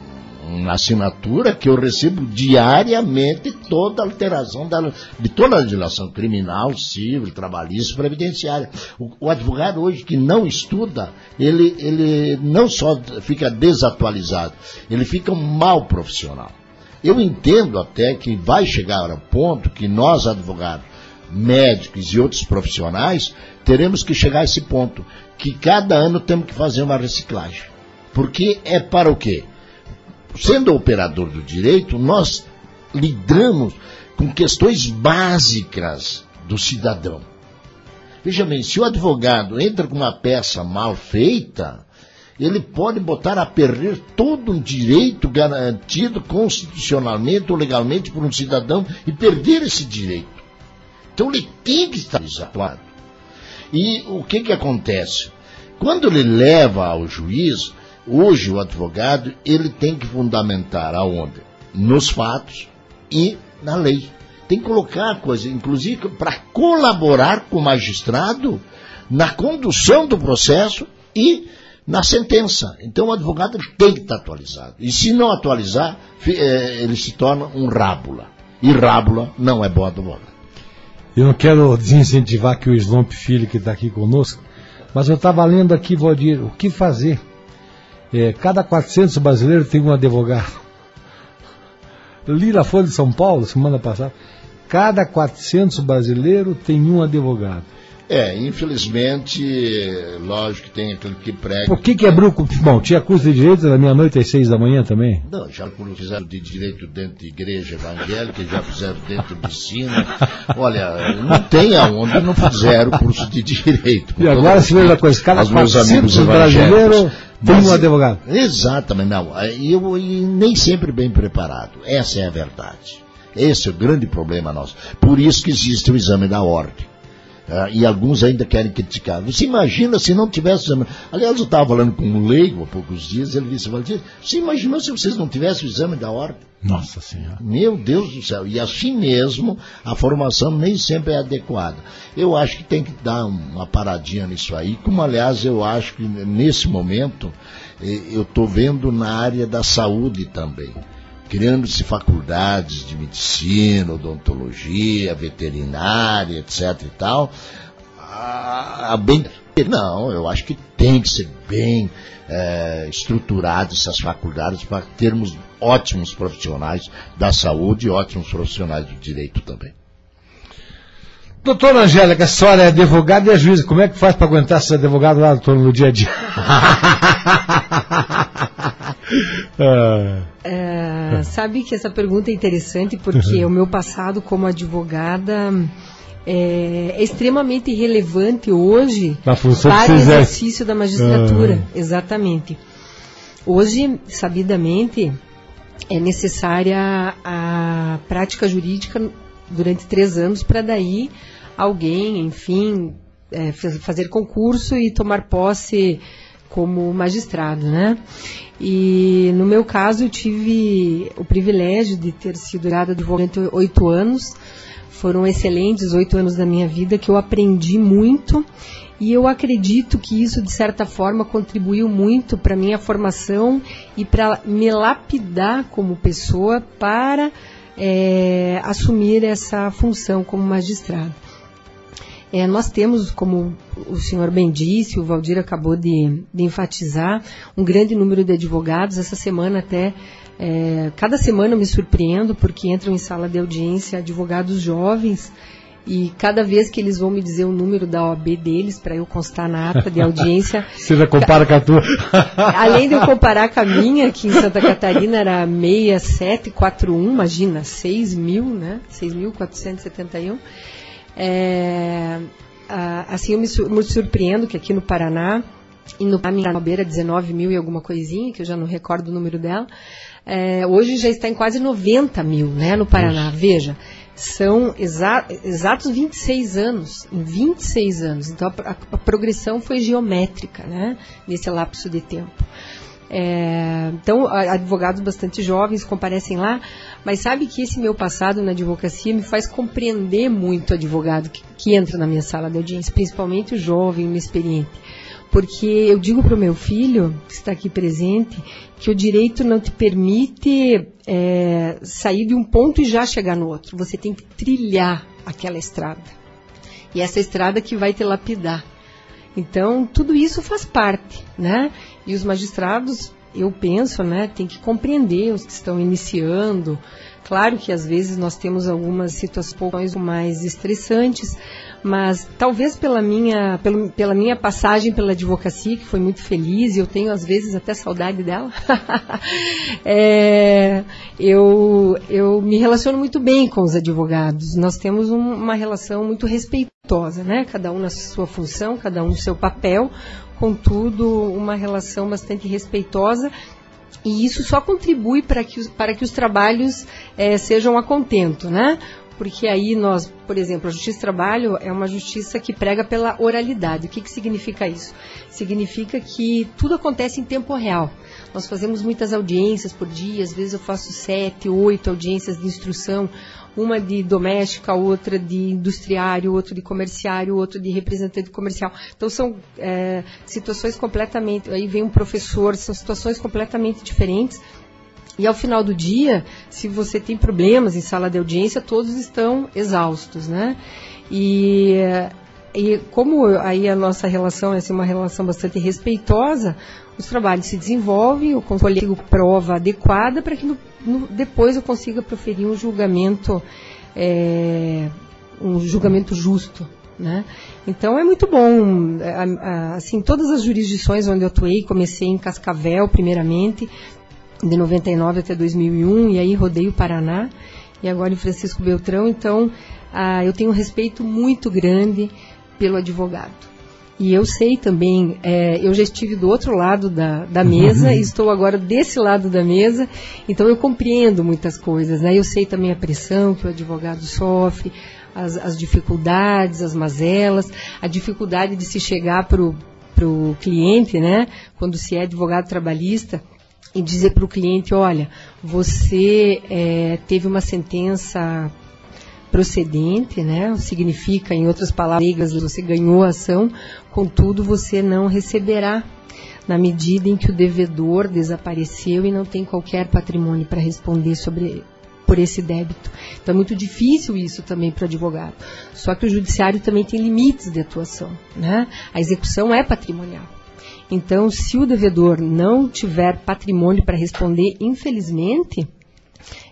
uma assinatura que eu recebo diariamente toda a alteração da, de toda a legislação criminal, civil, trabalhista, previdenciária. O, o, advogado hoje que não estuda, ele, ele não só fica desatualizado, ele fica um mau profissional. Eu entendo até que vai chegar ao ponto que nós, advogados, médicos e outros profissionais, teremos que chegar a esse ponto, que cada ano temos que fazer uma reciclagem. Porque é para o quê? Sendo operador do direito, nós lidamos com questões básicas do cidadão. Veja bem, se o advogado entra com uma peça mal feita, ele pode botar a perder todo um direito garantido constitucionalmente ou legalmente por um cidadão e perder esse direito. Então ele tem que estar atuado. E o que que acontece? Quando ele leva ao juiz, hoje o advogado, ele tem que fundamentar aonde? Nos fatos e na lei. Tem que colocar coisa, inclusive para colaborar com o magistrado na condução do processo e na sentença. Então o advogado tem que estar atualizado. E se não atualizar, é, ele se torna um rábula. E rábula não é bom advogado. Eu não quero desincentivar que o Slomp Filho que está aqui conosco, mas eu estava lendo aqui, Valdir, o que fazer? É, cada 400 brasileiros tem um advogado. li na Folha de São Paulo, semana passada. Cada 400 brasileiros tem um advogado. É, infelizmente, lógico que tem aquele que prega. Por que, que abriu. Bom, tinha curso de direito da meia-noite às seis da manhã também? Não, já fizeram de direito dentro de igreja evangélica, já fizeram dentro de ensino. Olha, não tem aonde não fizeram curso de direito. E agora se veja coisa, cada Os meus 400 amigos brasileiro evangélicos. tem um advogado. Exatamente, não. E eu e nem sempre bem preparado. Essa é a verdade. Esse é o grande problema nosso. Por isso que existe o exame da ordem. Ah, e alguns ainda querem criticar. Você imagina se não tivesse o exame. Aliás, eu estava falando com um leigo há poucos dias, ele disse, Valdir, você imaginou se vocês não tivessem o exame da ordem? Nossa Senhora. Meu Deus do céu. E assim mesmo, a formação nem sempre é adequada. Eu acho que tem que dar uma paradinha nisso aí, como aliás eu acho que nesse momento eh, eu estou vendo na área da saúde também. Criando-se faculdades de medicina, odontologia, veterinária, etc e tal. A, a bem, não, eu acho que tem que ser bem estruturadas essas faculdades para termos ótimos profissionais da saúde e ótimos profissionais do direito também. Doutora Angélica, a senhora é advogada e é juíza. Como é que faz para aguentar ser advogado lá, doutor, no dia a dia? Ah, É, sabe que essa pergunta é interessante porque o meu passado como advogada é, é extremamente relevante hoje para o exercício da magistratura. Ah. Exatamente. Hoje, sabidamente, é necessária a prática jurídica durante três anos para daí alguém, enfim, é, faz- fazer concurso e tomar posse como magistrado, né? E no meu caso eu tive o privilégio de ter sido advogada durante oito anos. Foram excelentes oito anos da minha vida que eu aprendi muito e eu acredito que isso de certa forma contribuiu muito para minha formação e para me lapidar como pessoa para eh, assumir essa função como magistrado. É, nós temos, como o senhor bem disse, o Valdir acabou de, de enfatizar, um grande número de advogados. Essa semana até, é, cada semana eu me surpreendo porque entram em sala de audiência advogados jovens e cada vez que eles vão me dizer o número da OAB deles para eu constar na ata de audiência, você já compara com a tua. Além de eu comparar com a minha, que em Santa Catarina era 6741, imagina, 6 mil, né? 6.471. É, assim, eu me, sur- me surpreendo que aqui no Paraná, e no Paraná beira 19 mil e alguma coisinha, que eu já não recordo o número dela, é, hoje já está em quase 90 mil, né, no Paraná. Veja, são exa exatos 26 anos, em 26 anos. Então a, a- a progressão foi geométrica, né, nesse lapso de tempo. É, então, advogados bastante jovens comparecem lá, mas sabe que esse meu passado na advocacia me faz compreender muito o advogado que, que entra na minha sala de audiência, principalmente o jovem, inexperiente. Porque eu digo para o meu filho, que está aqui presente, que o direito não te permite é, sair de um ponto e já chegar no outro. Você tem que trilhar aquela estrada. E essa estrada que vai te lapidar. Então, tudo isso faz parte, né? E os magistrados, eu penso, né, tem que compreender os que estão iniciando. Claro que às vezes nós temos algumas situações mais estressantes, mas talvez pela minha, pelo- pela minha passagem pela advocacia, que foi muito feliz, e eu tenho às vezes até saudade dela, é, eu, eu me relaciono muito bem com os advogados. Nós temos um- uma relação muito respeitosa, né? Cada um na sua função, cada um no seu papel, contudo, uma relação bastante respeitosa e isso só contribui para que para que os trabalhos eh, sejam a contento, né? Porque aí nós, por exemplo, a Justiça do Trabalho é uma justiça que prega pela oralidade. O que, que significa isso? Significa que tudo acontece em tempo real. Nós fazemos muitas audiências por dia, às vezes eu faço sete, oito audiências de instrução, uma de doméstica, outra de industriário, outra de comerciário, outra de representante comercial. Então são é, situações completamente. Aí vem um professor, são situações completamente diferentes. E ao final do dia, se você tem problemas em sala de audiência, todos estão exaustos, né? E, e como aí a nossa relação é assim, uma relação bastante respeitosa, os trabalhos se desenvolvem, eu consigo prova adequada para que no, no, depois eu consiga proferir um julgamento, é, um julgamento justo Né? Então é muito bom. Assim, todas as jurisdições onde eu atuei, comecei em Cascavel, primeiramente, de 99 até 2001, e aí rodei o Paraná, e agora em Francisco Beltrão. Então eu tenho um respeito muito grande pelo advogado. E eu sei também, é, eu já estive do outro lado da, da mesa, uhum. estou agora desse lado da mesa, então eu compreendo muitas coisas. Né? Eu sei também a pressão que o advogado sofre, as, as dificuldades, as mazelas, a dificuldade de se chegar para o cliente, né? quando se é advogado trabalhista, e dizer para o cliente: olha, você é, teve uma sentença procedente, né? Significa, em outras palavras, você ganhou a ação, contudo você não receberá na medida em que o devedor desapareceu e não tem qualquer patrimônio para responder sobre por esse débito. Então é muito difícil isso também para o advogado. Só que o judiciário também tem limites de atuação, né? A execução é patrimonial. Então, se o devedor não tiver patrimônio para responder, infelizmente,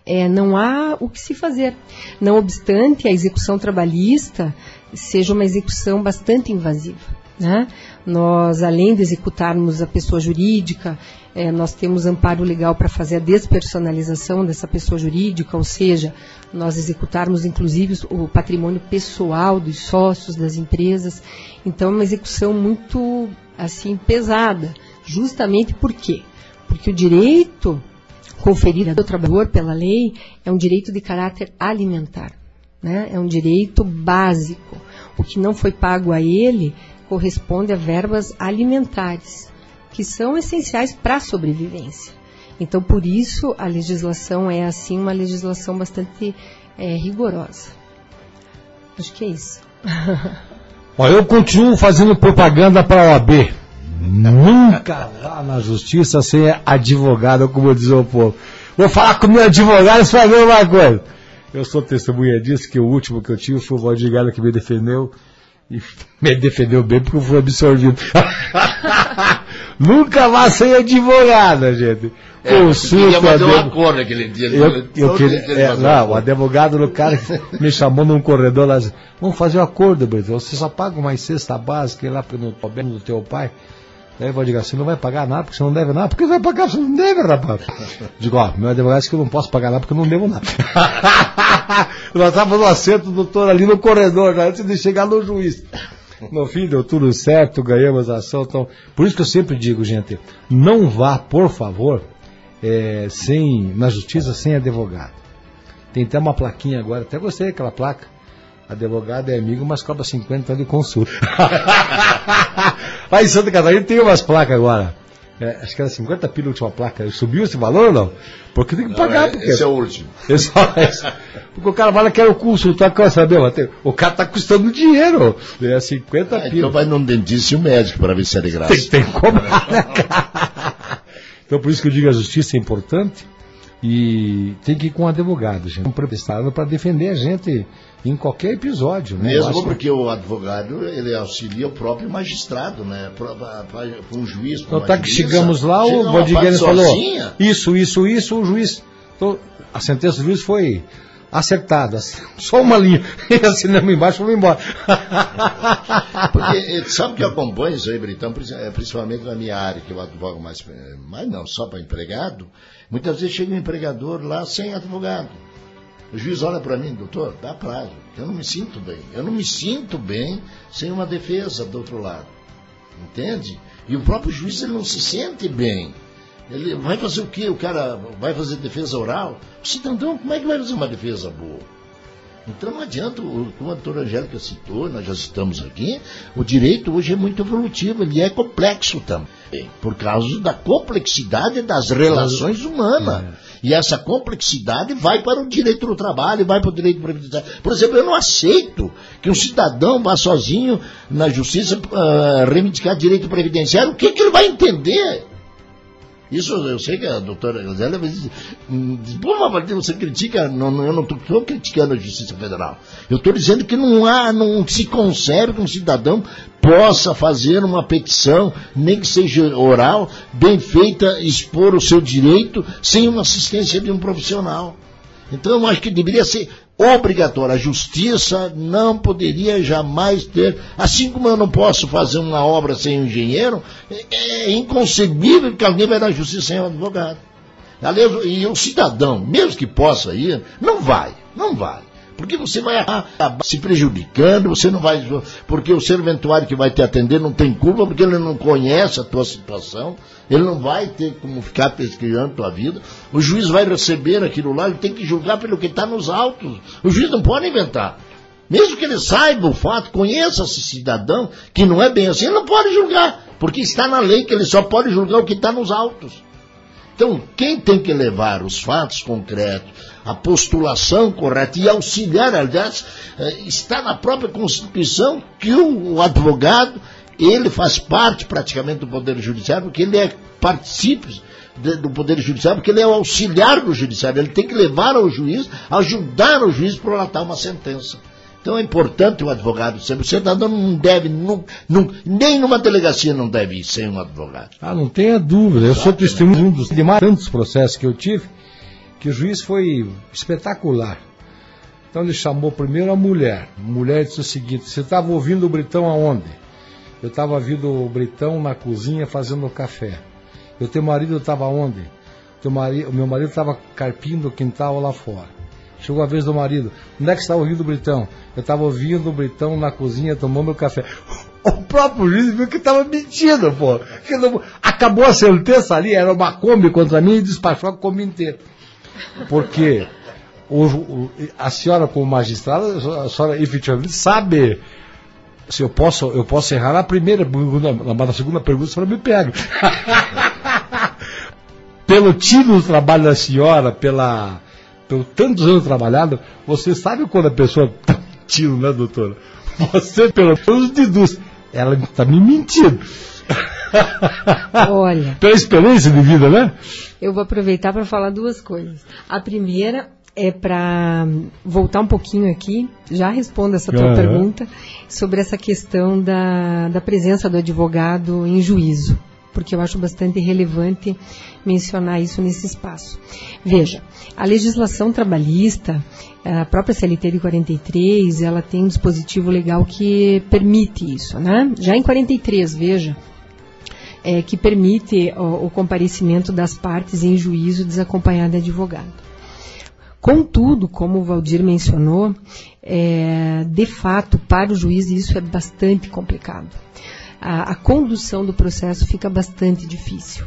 é, não há o que se fazer. Não obstante, a execução trabalhista seja uma execução bastante invasiva. Né? Nós, além de executarmos a pessoa jurídica, é, nós temos amparo legal para fazer a despersonalização dessa pessoa jurídica, ou seja, nós executarmos inclusive o patrimônio pessoal dos sócios das empresas. Então, é uma execução muito assim pesada, justamente por quê? Porque o direito conferido ao trabalhador pela lei é um direito de caráter alimentar, né? é um direito básico. O que não foi pago a ele corresponde a verbas alimentares, que são essenciais para a sobrevivência. Então, por isso, a legislação é, assim, uma legislação bastante é, rigorosa. Acho que é isso. Olha, eu continuo fazendo propaganda para a OAB. Nunca vá na justiça sem advogado, como diz o povo. Vou falar com o meu advogado e ver uma coisa. Eu sou testemunha disso, que o último que eu tive foi o advogado que me defendeu. E me defendeu bem porque eu fui absorvido. Nunca vá sem advogado, gente. É, Consulta. fazer um acordo aquele dia. Eu, eu queria, é, não, o advogado do cara me chamou num corredor lá. Vamos fazer um acordo, Brito. Você só paga uma cesta básica lá no governo do teu pai. Aí vou dizer, você não vai pagar nada porque você não deve nada. Porque você vai pagar, você não deve, rapaz. Digo, ó, meu advogado disse que eu não posso pagar nada porque eu não devo nada. Nós estávamos no assento do doutor ali no corredor, né, antes de chegar no juiz. No fim deu tudo certo, ganhamos a ação. Então, por isso que eu sempre digo, gente, não vá, por favor, é, sem, na justiça sem advogado. Tem até uma plaquinha agora, até gostei daquela placa. Advogado é amigo, mas cobra 50 de consulta. Lá em Santa Catarina tem umas placas agora. É, acho que era 50 pila a última placa. Subiu esse valor ou não? Porque tem que pagar. Não, é, porque... Esse é o último. Esse, é porque o cara fala que era o curso, tá, quer saber? O cara tá custando dinheiro. É 50 ah, pila. Então vai num dentista e um médico para ver se é de graça. Tem, tem que cobrar, né, cara? Então por isso que eu digo a justiça é importante e tem que ir com um advogado, gente. Um prestado para defender a gente em qualquer episódio. Né? Mesmo porque o advogado ele auxilia o próprio magistrado, né? Para um juiz. Então tá que chegamos lá, o Bodigueira falou isso, isso, isso, o juiz. Então, a sentença do juiz foi acertada, só uma linha. E assinamos embaixo e vamos embora. Porque eh, sabe que eu acompanho isso aí, Britão, eh, principalmente na minha área, que eu advogo mais, eh, mas não só para empregado. Muitas vezes chega um empregador lá sem advogado. O juiz olha para mim, doutor, dá prazo. Eu não me sinto bem. Eu não me sinto bem sem uma defesa do outro lado. Entende? E o próprio juiz ele não se sente bem. Ele vai fazer o quê? O cara vai fazer defesa oral? O cidadão, como é que vai fazer uma defesa boa? Então não adianta, como a doutora Angélica citou, nós já citamos aqui, o direito hoje é muito evolutivo, ele é complexo também, por causa da complexidade das relações humanas. É. E essa complexidade vai para o direito do trabalho, vai para o direito previdenciário. Por exemplo, eu não aceito que um cidadão vá sozinho na justiça uh, reivindicar direito previdenciário. O que, que ele vai entender? Isso eu sei que a doutora Zélia diz, pô, mas você critica, não, eu não estou criticando a Justiça Federal. Eu estou dizendo que não há, não se concebe que um cidadão possa fazer uma petição, nem que seja oral, bem feita, expor o seu direito, sem uma assistência de um profissional. Então eu acho que deveria ser obrigatória. A justiça não poderia jamais ter, assim como eu não posso fazer uma obra sem um engenheiro, é, é inconcebível que alguém vai na justiça sem um advogado. Aliás, e o cidadão, mesmo que possa ir, não vai, não vai. Porque você vai acabar se prejudicando, você não vai. Porque o serventuário que vai te atender não tem culpa, porque ele não conhece a tua situação, ele não vai ter como ficar pesquisando a tua vida. O juiz vai receber aquilo lá, ele tem que julgar pelo que está nos autos. O juiz não pode inventar. Mesmo que ele saiba o fato, conheça esse cidadão, que não é bem assim, ele não pode julgar, porque está na lei que ele só pode julgar o que está nos autos. Então, quem tem que levar os fatos concretos, a postulação correta e auxiliar, aliás, eh, está na própria Constituição que o advogado, ele faz parte praticamente do Poder Judiciário, porque ele é participe do Poder Judiciário, porque ele é o auxiliar do Judiciário, ele tem que levar ao juiz, ajudar o juiz para prolatar uma sentença. Então é importante o advogado ser. O cidadão não deve, não, não, nem numa delegacia não deve ir sem um advogado. Ah, não tenha dúvida. Eu sou testemunho dos de mais tantos processos que eu tive, que o juiz foi espetacular. Então ele chamou primeiro a mulher. A mulher disse o seguinte: Você estava ouvindo o Britão aonde? Eu estava ouvindo o Britão na cozinha fazendo café. E o teu marido estava onde? O, o meu marido estava carpindo o quintal lá fora. Chegou a vez do marido. Onde é que estava ouvindo o Britão? Eu estava ouvindo o Britão na cozinha tomando meu café. O próprio juiz viu que estava mentindo, pô. Acabou a sentença ali, era uma Kombi contra mim e despachou a Kombi inteira. Porque o, o, a senhora, como magistrada, a senhora efetivamente sabe se eu posso, eu posso errar na primeira pergunta, na segunda pergunta, a senhora me pega. Pelo tiro do trabalho da senhora, pela por tantos anos trabalhado, você sabe quando a pessoa está mentindo, né, doutora? Você, pelo menos, deduz. Ela está me mentindo. Olha. Pela experiência de vida, né? Eu vou aproveitar para falar duas coisas. A primeira é para voltar um pouquinho aqui, já respondo essa tua uhum. pergunta, sobre essa questão da, da presença do advogado em juízo, porque eu acho bastante relevante mencionar isso nesse espaço. Veja, a legislação trabalhista, a própria CLT de 43, ela tem um dispositivo legal que permite isso, né? Já em 43, veja, é, que permite o, o, comparecimento das partes em juízo desacompanhado de advogado. Contudo, como o Valdir mencionou, é, de fato, para o juiz isso é bastante complicado. A, a condução do processo fica bastante difícil.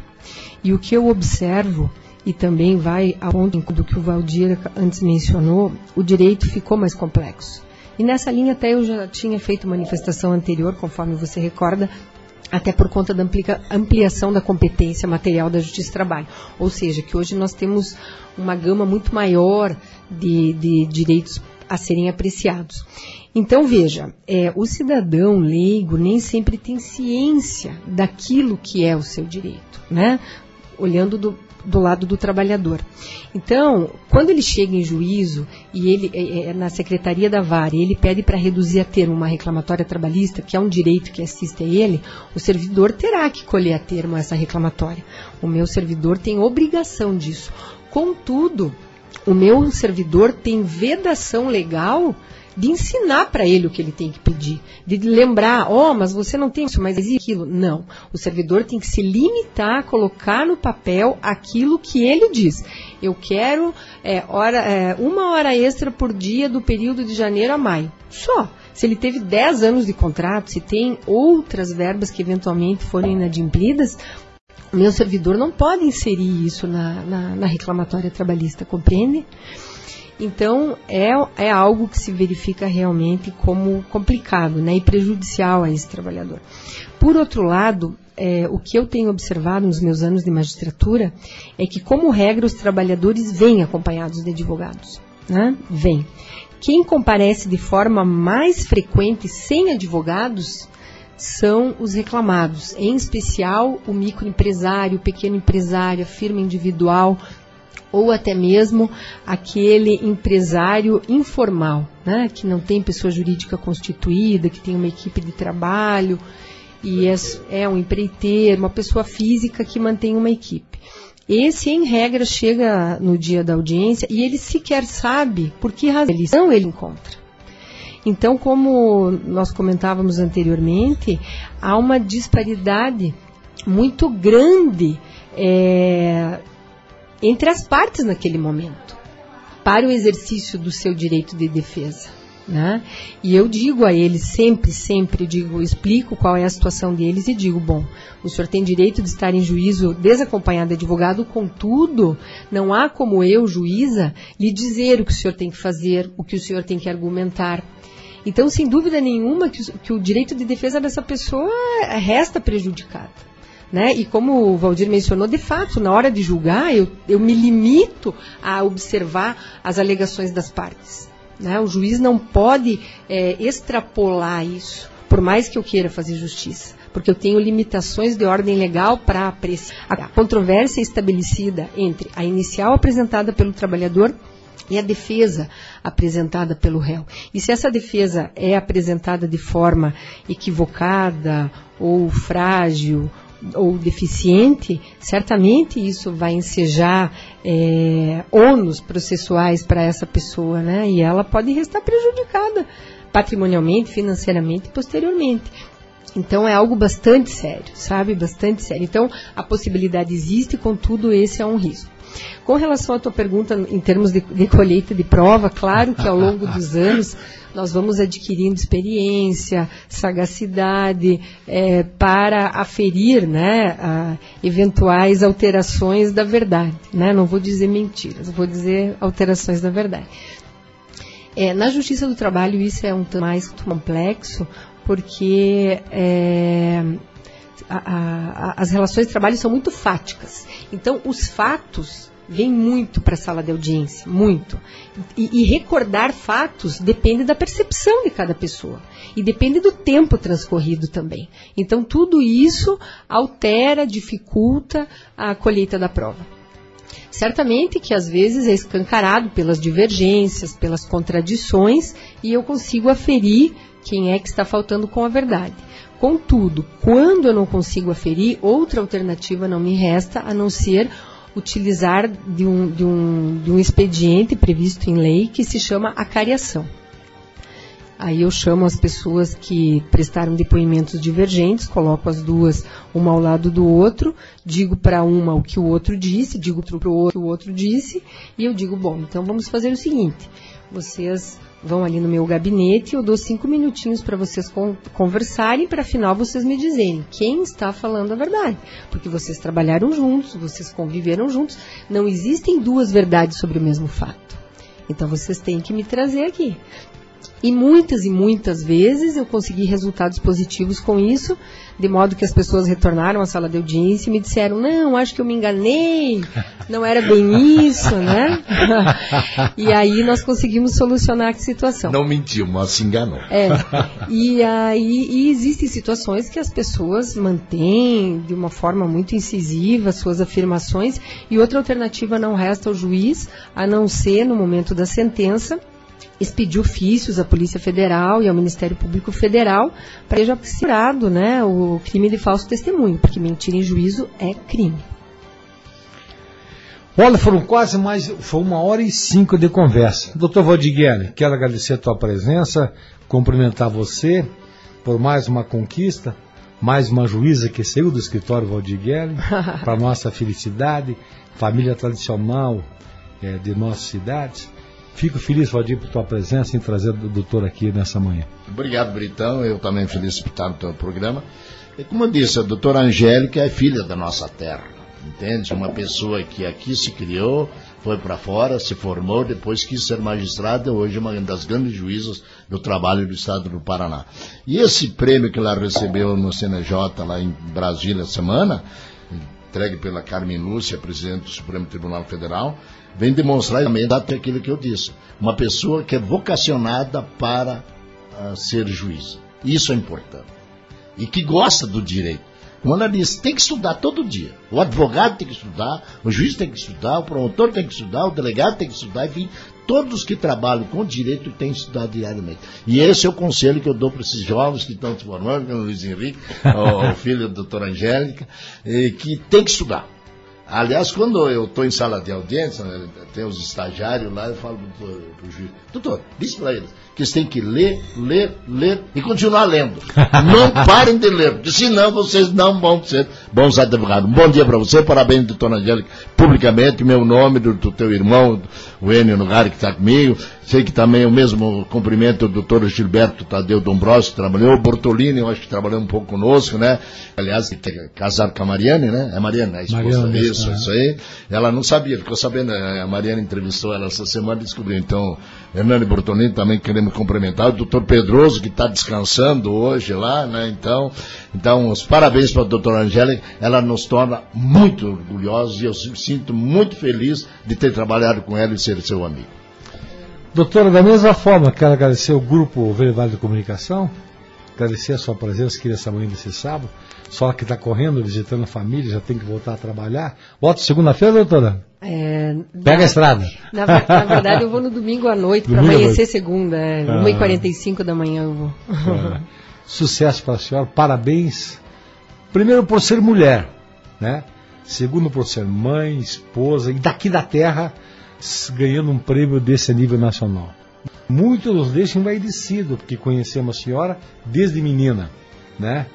E o que eu observo, e também vai ao ponto do que o Valdir antes mencionou, o direito ficou mais complexo. E nessa linha até eu já tinha feito manifestação anterior, conforme você recorda, até por conta da ampliação da competência material da Justiça do Trabalho. Ou seja, que hoje nós temos uma gama muito maior de, de direitos a serem apreciados. Então, veja, é, o cidadão leigo nem sempre tem ciência daquilo que é o seu direito, né? Olhando do, do lado do trabalhador. Então, quando ele chega em juízo e ele é, é na secretaria da VAR e ele pede para reduzir a termo uma reclamatória trabalhista, que é um direito que assiste a ele, o servidor terá que colher a termo essa reclamatória. O meu servidor tem obrigação disso. Contudo, o meu servidor tem vedação legal de ensinar para ele o que ele tem que pedir, de lembrar, ó, oh, mas você não tem isso, mas existe aquilo. Não. O servidor tem que se limitar a colocar no papel aquilo que ele diz. Eu quero é, hora, é, uma hora extra por dia do período de janeiro a maio. Só. Se ele teve 10 anos de contrato, se tem outras verbas que eventualmente forem inadimplidas, meu servidor não pode inserir isso na, na, na reclamatória trabalhista, compreende? Então, é, é algo que se verifica realmente como complicado né, e prejudicial a esse trabalhador. Por outro lado, é, o que eu tenho observado nos meus anos de magistratura é que, como regra, os trabalhadores vêm acompanhados de advogados. Né? Vêm. Quem comparece de forma mais frequente sem advogados são os reclamados, em especial o microempresário, o pequeno empresário, a firma individual, ou até mesmo aquele empresário informal, né, que não tem pessoa jurídica constituída, que tem uma equipe de trabalho e é, é um empreiteiro, uma pessoa física que mantém uma equipe. esse, em regra, chega no dia da audiência e ele sequer sabe por que razão ele encontra. Então, como nós comentávamos anteriormente, há uma disparidade muito grande é, entre as partes naquele momento para o exercício do seu direito de defesa. Né? E eu digo a eles sempre, sempre digo, explico qual é a situação deles e digo, bom, o senhor tem direito de estar em juízo desacompanhado de advogado, contudo, não há como eu, juíza, lhe dizer o que o senhor tem que fazer, o que o senhor tem que argumentar. Então, sem dúvida nenhuma, que, que o direito de defesa dessa pessoa resta prejudicado. Né? E como o Valdir mencionou, de fato, na hora de julgar, eu, eu me limito a observar as alegações das partes. Né? O juiz não pode é, extrapolar isso, por mais que eu queira fazer justiça, porque eu tenho limitações de ordem legal para apreciar. A controvérsia estabelecida entre a inicial apresentada pelo trabalhador e a defesa apresentada pelo réu. E se essa defesa é apresentada de forma equivocada ou frágil ou deficiente, certamente isso vai ensejar é, ônus processuais para essa pessoa, né? E ela pode restar prejudicada patrimonialmente, financeiramente e posteriormente. Então é algo bastante sério, sabe? Bastante sério. Então a possibilidade existe, contudo, esse é um risco. Com relação à tua pergunta em termos de, de colheita de prova, claro que ao longo dos anos nós vamos adquirindo experiência, sagacidade é, para aferir né, a, eventuais alterações da verdade. Né? Não vou dizer mentiras, vou dizer alterações da verdade. É, na justiça do trabalho isso é um tanto mais complexo, porque é, a, a, as relações de trabalho são muito fáticas. Então, os fatos vem muito para a sala de audiência, muito. E, e, recordar fatos depende da percepção de cada pessoa. E depende do tempo transcorrido também. Então, tudo isso altera, dificulta a colheita da prova. Certamente que às vezes é escancarado pelas divergências, pelas contradições, e eu consigo aferir quem é que está faltando com a verdade. Contudo, quando eu não consigo aferir, outra alternativa não me resta a não ser utilizar de um, de um, de um expediente previsto em lei que se chama acariação. Aí eu chamo as pessoas que prestaram depoimentos divergentes, coloco as duas uma ao lado do outro, digo para uma o que o outro disse, digo para o outro o que o outro disse, e eu digo, bom, então vamos fazer o seguinte: vocês vão ali no meu gabinete, eu dou cinco minutinhos para vocês con conversarem, para afinal vocês me dizerem quem está falando a verdade. Porque vocês trabalharam juntos, vocês conviveram juntos, não existem duas verdades sobre o mesmo fato. Então vocês têm que me trazer aqui. E muitas e muitas vezes eu consegui resultados positivos com isso, de modo que as pessoas retornaram à sala de audiência e me disseram: Não, acho que eu me enganei, não era bem isso, né? e aí nós conseguimos solucionar a situação. Não mentiu, mas se enganou. É. E aí e existem situações que as pessoas mantêm de uma forma muito incisiva suas afirmações, e outra alternativa não resta ao juiz, a não ser no momento da sentença expedir ofícios à Polícia Federal e ao Ministério Público Federal para que seja tirado né, o crime de falso testemunho, porque mentir em juízo é crime. Olha, foram quase mais, foi uma hora e cinco de conversa. Doutor Valdiguiane, quero agradecer a tua presença, cumprimentar você por mais uma conquista, mais uma juíza que saiu do escritório Valdiguiane, para nossa felicidade, família tradicional é, de nossas cidades. Fico feliz, Valdir, por tua presença em trazer o doutor aqui nessa manhã. Obrigado, Britão. Eu também feliz por estar no teu programa. E como eu disse, a doutora Angélica é filha da nossa terra, entende? Uma pessoa que aqui se criou, foi para fora, se formou, depois quis ser magistrada, hoje é uma das grandes juízas do trabalho do Estado do Paraná. E esse prêmio que ela recebeu no CNJ, lá em Brasília, semana, entregue pela Carmen Lúcia, presidente do Supremo Tribunal Federal, vem demonstrar exatamente aquilo que eu disse. Uma pessoa que é vocacionada para uh, ser juiz. Isso é importante. E que gosta do direito. Ela disse, tem que estudar todo dia. O advogado tem que estudar, o juiz tem que estudar, o promotor tem que estudar, o delegado tem que estudar, enfim, todos que trabalham com direito têm que estudar diariamente. E esse é o conselho que eu dou para esses jovens que estão se formando, como o Luiz Henrique, o filho da doutora Angélica, que tem que estudar Aliás, quando eu estou em sala de audiência, né, tem os estagiários lá, eu falo pro, pro juiz, doutor, diz para eles que eles têm que ler, ler, ler e continuar lendo. Não parem de ler, porque senão vocês não vão ser bons advogados. Um bom dia para você, parabéns, doutor Angélica, publicamente, meu nome, do, do teu irmão, o Enio Nogar, que está comigo. Sei que também o mesmo cumprimento do doutor Gilberto Tadeu Dombrowski, que trabalhou, o Bortolini, eu acho que trabalhou um pouco conosco, né? Aliás, que casado com a Mariane, né? É a Mariane, a esposa. Mariane, isso, né? isso aí. Ela não sabia, ficou sabendo, eh, a Mariana entrevistou ela essa semana e descobriu. Então, Hernani Bortolini também queremos cumprimentar, o doutor Pedroso, que está descansando hoje lá, né? Então, então os parabéns para a doutora Angélica, ela nos torna muito orgulhosos e eu sinto muito feliz de ter trabalhado com ela e ser seu amigo. Doutora, da mesma forma, quero agradecer o Grupo Vale de Comunicação, agradecer a sua presença aqui nessa manhã desse sábado. Só que está correndo, visitando a família, já tem que voltar a trabalhar. Volta segunda-feira, doutora? É, Pega a estrada. Na, na verdade, eu vou no domingo à noite para amanhecer noite. segunda. É, Ah. 1h45 da manhã eu vou. É. Sucesso para a senhora, parabéns. Primeiro por ser mulher, né? Segundo por ser mãe, esposa e daqui da terra ganhando um prêmio desse nível nacional. Muitos nos deixam envaidecidos porque conhecemos a senhora desde menina, né?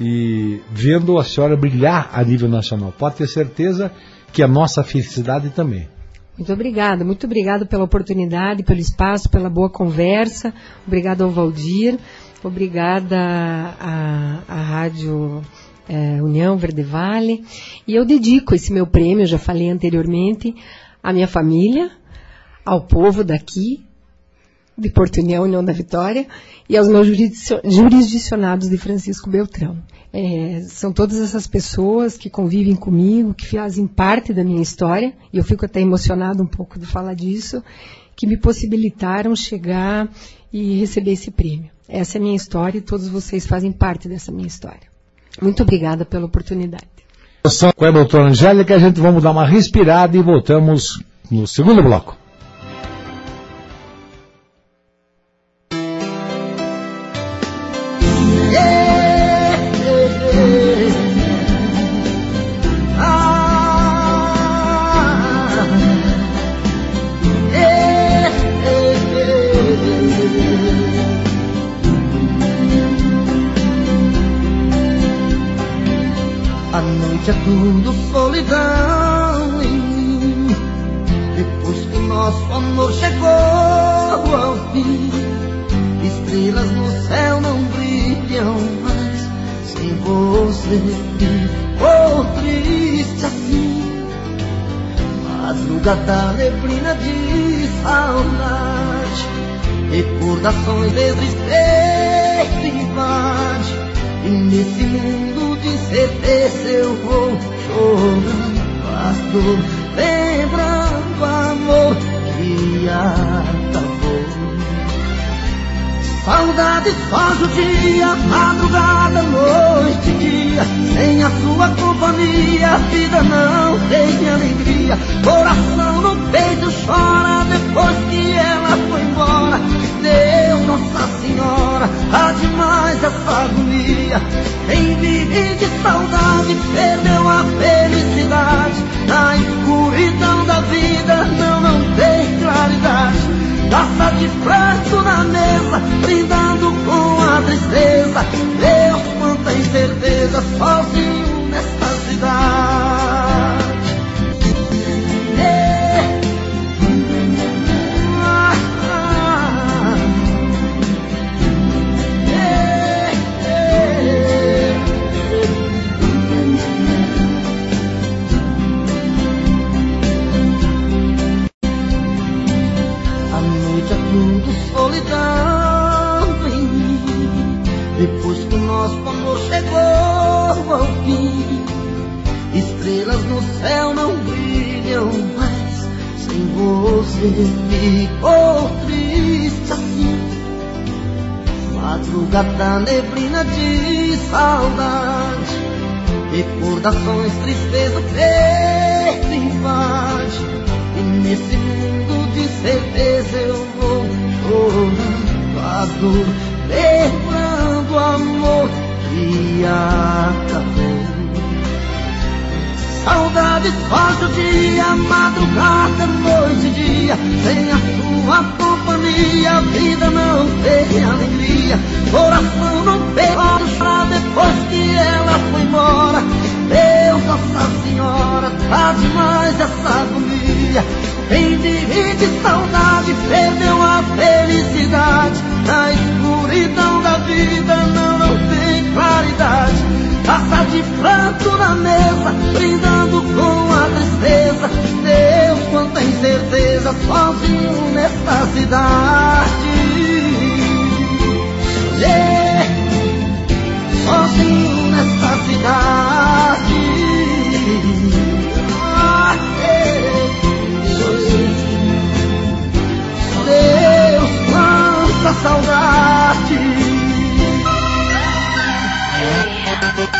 E vendo a senhora brilhar a nível nacional. Pode ter certeza que a nossa felicidade também. Muito obrigada, muito obrigada pela oportunidade, pelo espaço, pela boa conversa. Obrigada ao Valdir, obrigada à, à Rádio eh, União Verde Vale. E eu dedico esse meu prêmio, já falei anteriormente, à minha família, ao povo daqui, de Porto União, União da Vitória, e aos meus jurisdicio- jurisdicionados de Francisco Beltrão. É, são todas essas pessoas que convivem comigo, que fazem parte da minha história, e eu fico até emocionado um pouco de falar disso, que me possibilitaram chegar e receber esse prêmio. Essa é a minha história e todos vocês fazem parte dessa minha história. Muito obrigada pela oportunidade. Com a doutora Angélica, a gente vamos dar uma respirada e voltamos no segundo bloco. Noite é tudo solidão em mim. Depois que o nosso amor chegou ao fim, estrelas no céu não brilham mais. Sem você ficou triste assim. Madrugada neblina de saudade, recordações de tristeza invade. E nesse mundo de incerteza eu vou chorando Pasto lembrando amor que acabou Saudade só judia, madrugada, noite e dia. Sem a sua companhia, a vida não tem alegria. Coração no peito chora depois que ela foi embora. Deus, Nossa Senhora, há demais essa agonia Quem vive de saudade perdeu a felicidade Na escuridão da vida não, não tem claridade Taça de pranto na mesa, brindando com a tristeza. Deus, quanta incerteza, sozinho nesta cidade. Ficou triste assim. Madrugada neblina de saudade, recordações, tristeza, peito invade. E nesse mundo de certeza eu vou chorando a dor, lembrando amor que acabou. Só judia, madrugada, noite e dia, sem a sua companhia, a vida não tem alegria, coração no peito, chora depois que ela foi embora, Deus, Nossa Senhora, tá demais essa agonia, quem divide saudade perdeu a felicidade, na escuridão da vida não, não tem claridade, Taça de pranto na mesa, brindando com a tristeza. Deus, quanta incerteza, sozinho nesta cidade. Yeah, sozinho nesta cidade. Ah, yeah. Deus, quanta saudade. Vou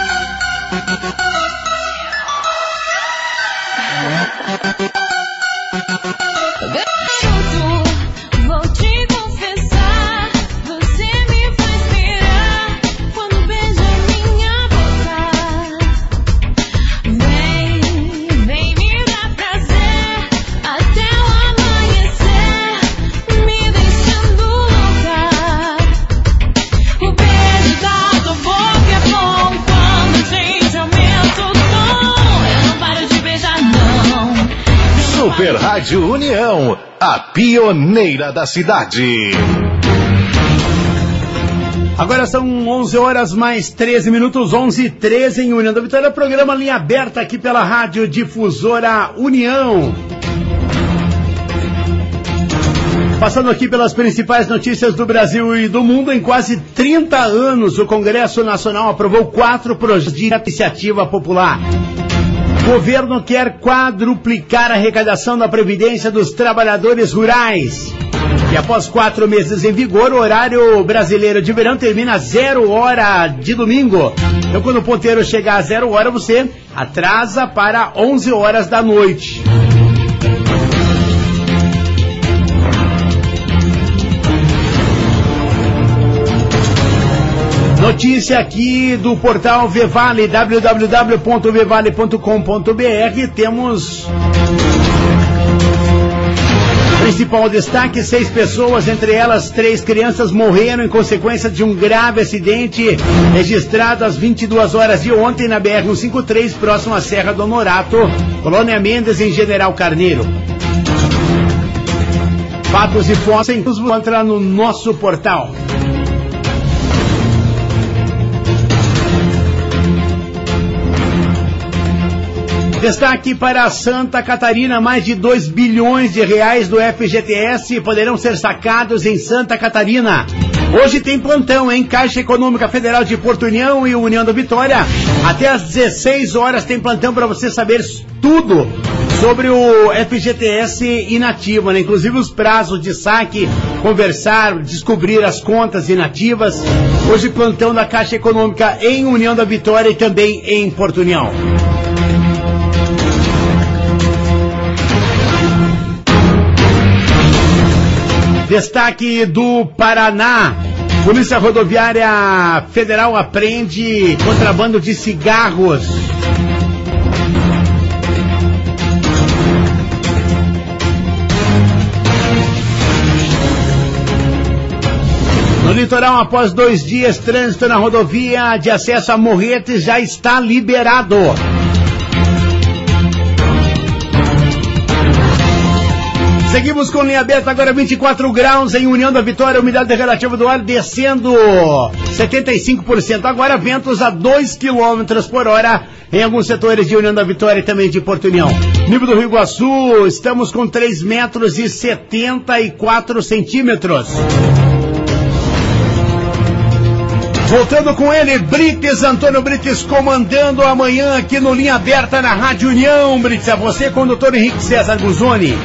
Rádio União, a pioneira da cidade. Agora são 11 horas mais 13 minutos, 11 e 13 em União da Vitória. Programa linha aberta aqui pela Rádio Difusora União. Passando aqui pelas principais notícias do Brasil e do mundo, em quase 30 anos, o Congresso Nacional aprovou quatro projetos de iniciativa popular. Governo quer quadruplicar a arrecadação da Previdência dos trabalhadores rurais. E após quatro meses em vigor, o horário brasileiro de verão termina zero hora de domingo. Então, quando o ponteiro chegar a zero hora, você atrasa para 11 horas da noite. Notícia aqui do portal Vevale, www.vevale.com.br. Temos Principal destaque: seis pessoas, entre elas três crianças, morreram em consequência de um grave acidente registrado às 22 horas de ontem na BR-153, próximo à Serra do Honorato, Colônia Mendes, em General Carneiro. Fatos e fotos encontra no nosso portal. Destaque para Santa Catarina, mais de 2 bilhões de reais do FGTS poderão ser sacados em Santa Catarina. Hoje tem plantão em Caixa Econômica Federal de Porto União e União da Vitória. Até às 16 horas tem plantão para você saber tudo sobre o FGTS inativo, né? inclusive os prazos de saque, conversar, descobrir as contas inativas. Hoje plantão da Caixa Econômica em União da Vitória e também em Porto União. Destaque do Paraná. Polícia Rodoviária Federal apreende contrabando de cigarros. No litoral, após dois dias, trânsito na rodovia de acesso a Morretes já está liberado. Seguimos com linha aberta agora 24 graus em União da Vitória, umidade relativa do ar descendo 75%. Agora ventos a 2 km por hora em alguns setores de União da Vitória e também de Porto União. Nível do Rio Iguaçu, estamos com 3 metros e 74 centímetros. Voltando com ele, Brites, Antônio Brites, comandando amanhã aqui no Linha Aberta na Rádio União. Brites, a você com o doutor Henrique César Guzoni.